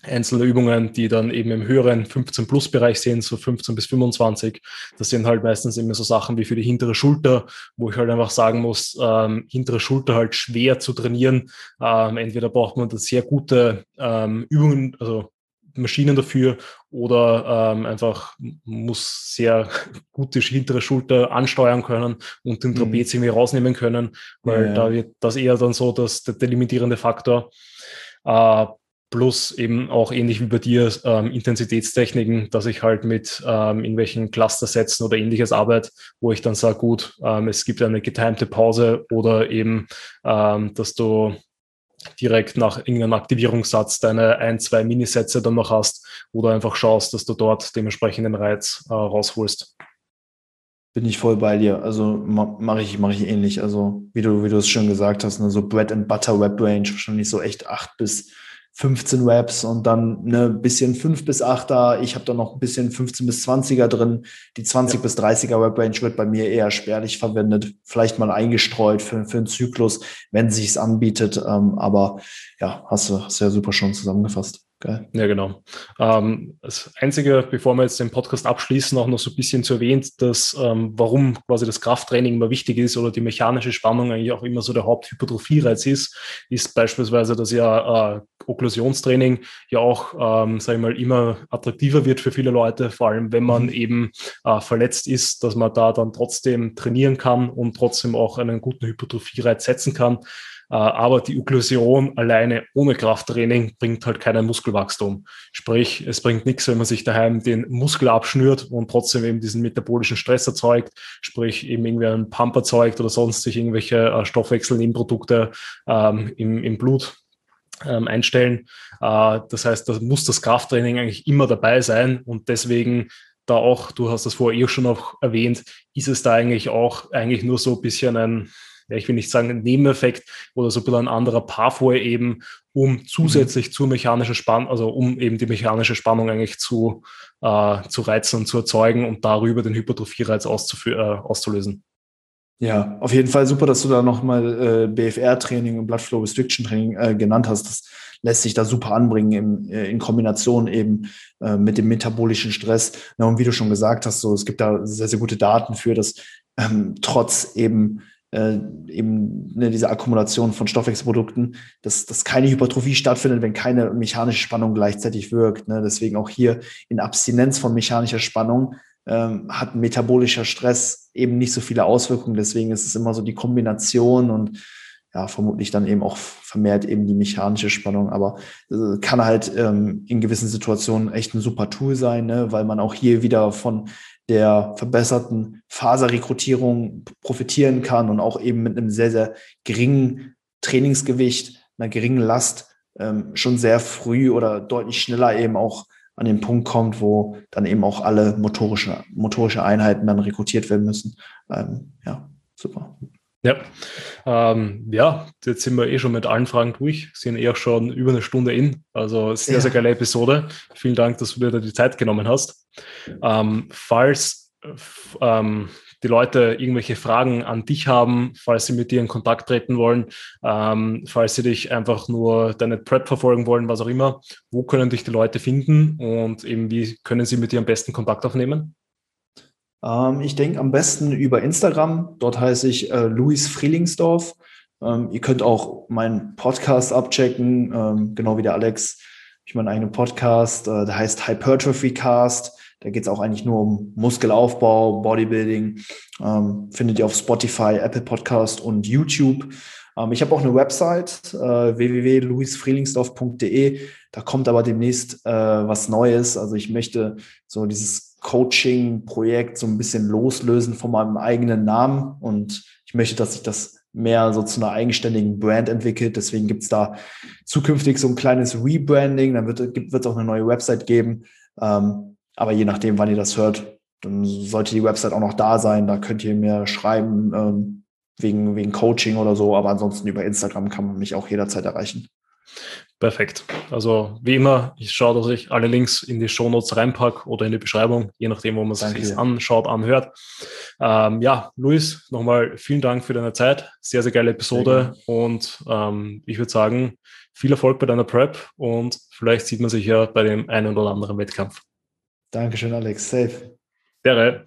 einzelne Übungen, die dann eben im höheren 15 Plus Bereich sind, so 15 bis 25. Das sind halt meistens immer so Sachen wie für die hintere Schulter, wo ich halt einfach sagen muss, ähm, hintere Schulter halt schwer zu trainieren. Ähm, entweder braucht man da sehr gute ähm, Übungen, also Maschinen dafür oder ähm, einfach muss sehr [laughs] gut die hintere Schulter ansteuern können und den Trapez mhm. irgendwie rausnehmen können, weil ja. da wird das eher dann so dass der delimitierende Faktor. Äh, plus eben auch ähnlich wie bei dir ähm, Intensitätstechniken, dass ich halt mit ähm, irgendwelchen Clustersätzen oder ähnliches arbeite, wo ich dann sage, gut, ähm, es gibt eine getimte Pause oder eben, ähm, dass du direkt nach irgendeinem Aktivierungssatz deine ein, zwei Minisätze dann noch hast oder einfach schaust, dass du dort dementsprechend den Reiz äh, rausholst. Bin ich voll bei dir. Also mache ich, mache ich ähnlich. Also wie du, wie du es schon gesagt hast, ne, so Bread and Butter Web Range, wahrscheinlich so echt acht bis 15 Webs und dann ne bisschen 5 bis 8er. Ich habe da noch ein bisschen 15 bis 20er drin. Die 20 ja. bis 30er Web Range wird bei mir eher spärlich verwendet, vielleicht mal eingestreut für, für einen Zyklus, wenn sich's anbietet. Ähm, aber ja, hast du, hast du ja super schon zusammengefasst. Geil. Ja, genau. Ähm, das Einzige, bevor wir jetzt den Podcast abschließen, auch noch so ein bisschen zu erwähnt, dass ähm, warum quasi das Krafttraining immer wichtig ist oder die mechanische Spannung eigentlich auch immer so der Haupthypertrophie-Reiz ist, ist beispielsweise, dass ja äh, Okklusionstraining ja auch, ähm, sag ich mal, immer attraktiver wird für viele Leute, vor allem wenn man mhm. eben äh, verletzt ist, dass man da dann trotzdem trainieren kann und trotzdem auch einen guten Hypertrophie-Reiz setzen kann. Äh, aber die Okklusion alleine ohne Krafttraining bringt halt keinen Muskelwachstum. Sprich, es bringt nichts, wenn man sich daheim den Muskel abschnürt und trotzdem eben diesen metabolischen Stress erzeugt, sprich eben irgendwie einen Pump erzeugt oder sonst sich irgendwelche äh, Stoffwechselnebenprodukte ähm, im, im Blut ähm, einstellen. Äh, das heißt, da muss das Krafttraining eigentlich immer dabei sein und deswegen da auch, du hast das vorher eh schon noch erwähnt, ist es da eigentlich auch eigentlich nur so ein bisschen ein, ja, ich will nicht sagen Nebeneffekt oder so ein bisschen ein anderer Pathway eben, um zusätzlich mhm. zur mechanischen Spannung, also um eben die mechanische Spannung eigentlich zu, äh, zu reizen und zu erzeugen und darüber den Hypertrophie-Reiz äh, auszulösen. Ja, auf jeden Fall super, dass du da nochmal äh, BFR-Training und Blood Flow Restriction Training äh, genannt hast. Das lässt sich da super anbringen im, äh, in Kombination eben äh, mit dem metabolischen Stress. Ja, und wie du schon gesagt hast, so es gibt da sehr, sehr gute Daten für, dass ähm, trotz eben äh, eben ne, diese Akkumulation von Stoffwechselprodukten, dass, dass keine Hypertrophie stattfindet, wenn keine mechanische Spannung gleichzeitig wirkt. Ne? Deswegen auch hier in Abstinenz von mechanischer Spannung ähm, hat metabolischer Stress eben nicht so viele Auswirkungen. Deswegen ist es immer so die Kombination und ja, vermutlich dann eben auch vermehrt eben die mechanische Spannung, aber äh, kann halt ähm, in gewissen Situationen echt ein super Tool sein, ne? weil man auch hier wieder von der verbesserten Faserrekrutierung profitieren kann und auch eben mit einem sehr, sehr geringen Trainingsgewicht, einer geringen Last ähm, schon sehr früh oder deutlich schneller eben auch an den Punkt kommt, wo dann eben auch alle motorische, motorische Einheiten dann rekrutiert werden müssen. Ähm, ja, super. Ja. Ähm, ja, jetzt sind wir eh schon mit allen Fragen durch, sind eh auch schon über eine Stunde in. Also sehr, ja. sehr geile Episode. Vielen Dank, dass du dir da die Zeit genommen hast. Ähm, falls ähm, die Leute irgendwelche Fragen an dich haben, falls sie mit dir in Kontakt treten wollen, ähm, falls sie dich einfach nur deine Prep verfolgen wollen, was auch immer, wo können dich die Leute finden und eben wie können sie mit dir am besten Kontakt aufnehmen? Ähm, ich denke am besten über Instagram. Dort heiße ich äh, Luis Frielingsdorf. Ähm, ihr könnt auch meinen Podcast abchecken, ähm, genau wie der Alex. Ich meinen eigenen Podcast, äh, der heißt Hypertrophy Cast. Da geht es auch eigentlich nur um Muskelaufbau, Bodybuilding. Ähm, findet ihr auf Spotify, Apple Podcast und YouTube. Ähm, ich habe auch eine Website, äh, www.luisfrielingsdorf.de. Da kommt aber demnächst äh, was Neues. Also ich möchte so dieses Coaching-Projekt so ein bisschen loslösen von meinem eigenen Namen und ich möchte, dass sich das mehr so zu einer eigenständigen Brand entwickelt. Deswegen gibt es da zukünftig so ein kleines Rebranding. Dann wird es auch eine neue Website geben. Ähm, aber je nachdem, wann ihr das hört, dann sollte die Website auch noch da sein. Da könnt ihr mir schreiben ähm, wegen, wegen Coaching oder so. Aber ansonsten über Instagram kann man mich auch jederzeit erreichen. Perfekt. Also wie immer, ich schaue, dass ich alle Links in die Shownotes reinpacke oder in die Beschreibung, je nachdem, wo man sich anschaut, anhört. Ähm, ja, Luis, nochmal vielen Dank für deine Zeit. Sehr, sehr geile Episode. Sehr und ähm, ich würde sagen, viel Erfolg bei deiner Prep und vielleicht sieht man sich ja bei dem einen oder anderen Wettkampf. Dankeschön, Alex. Safe. Dere.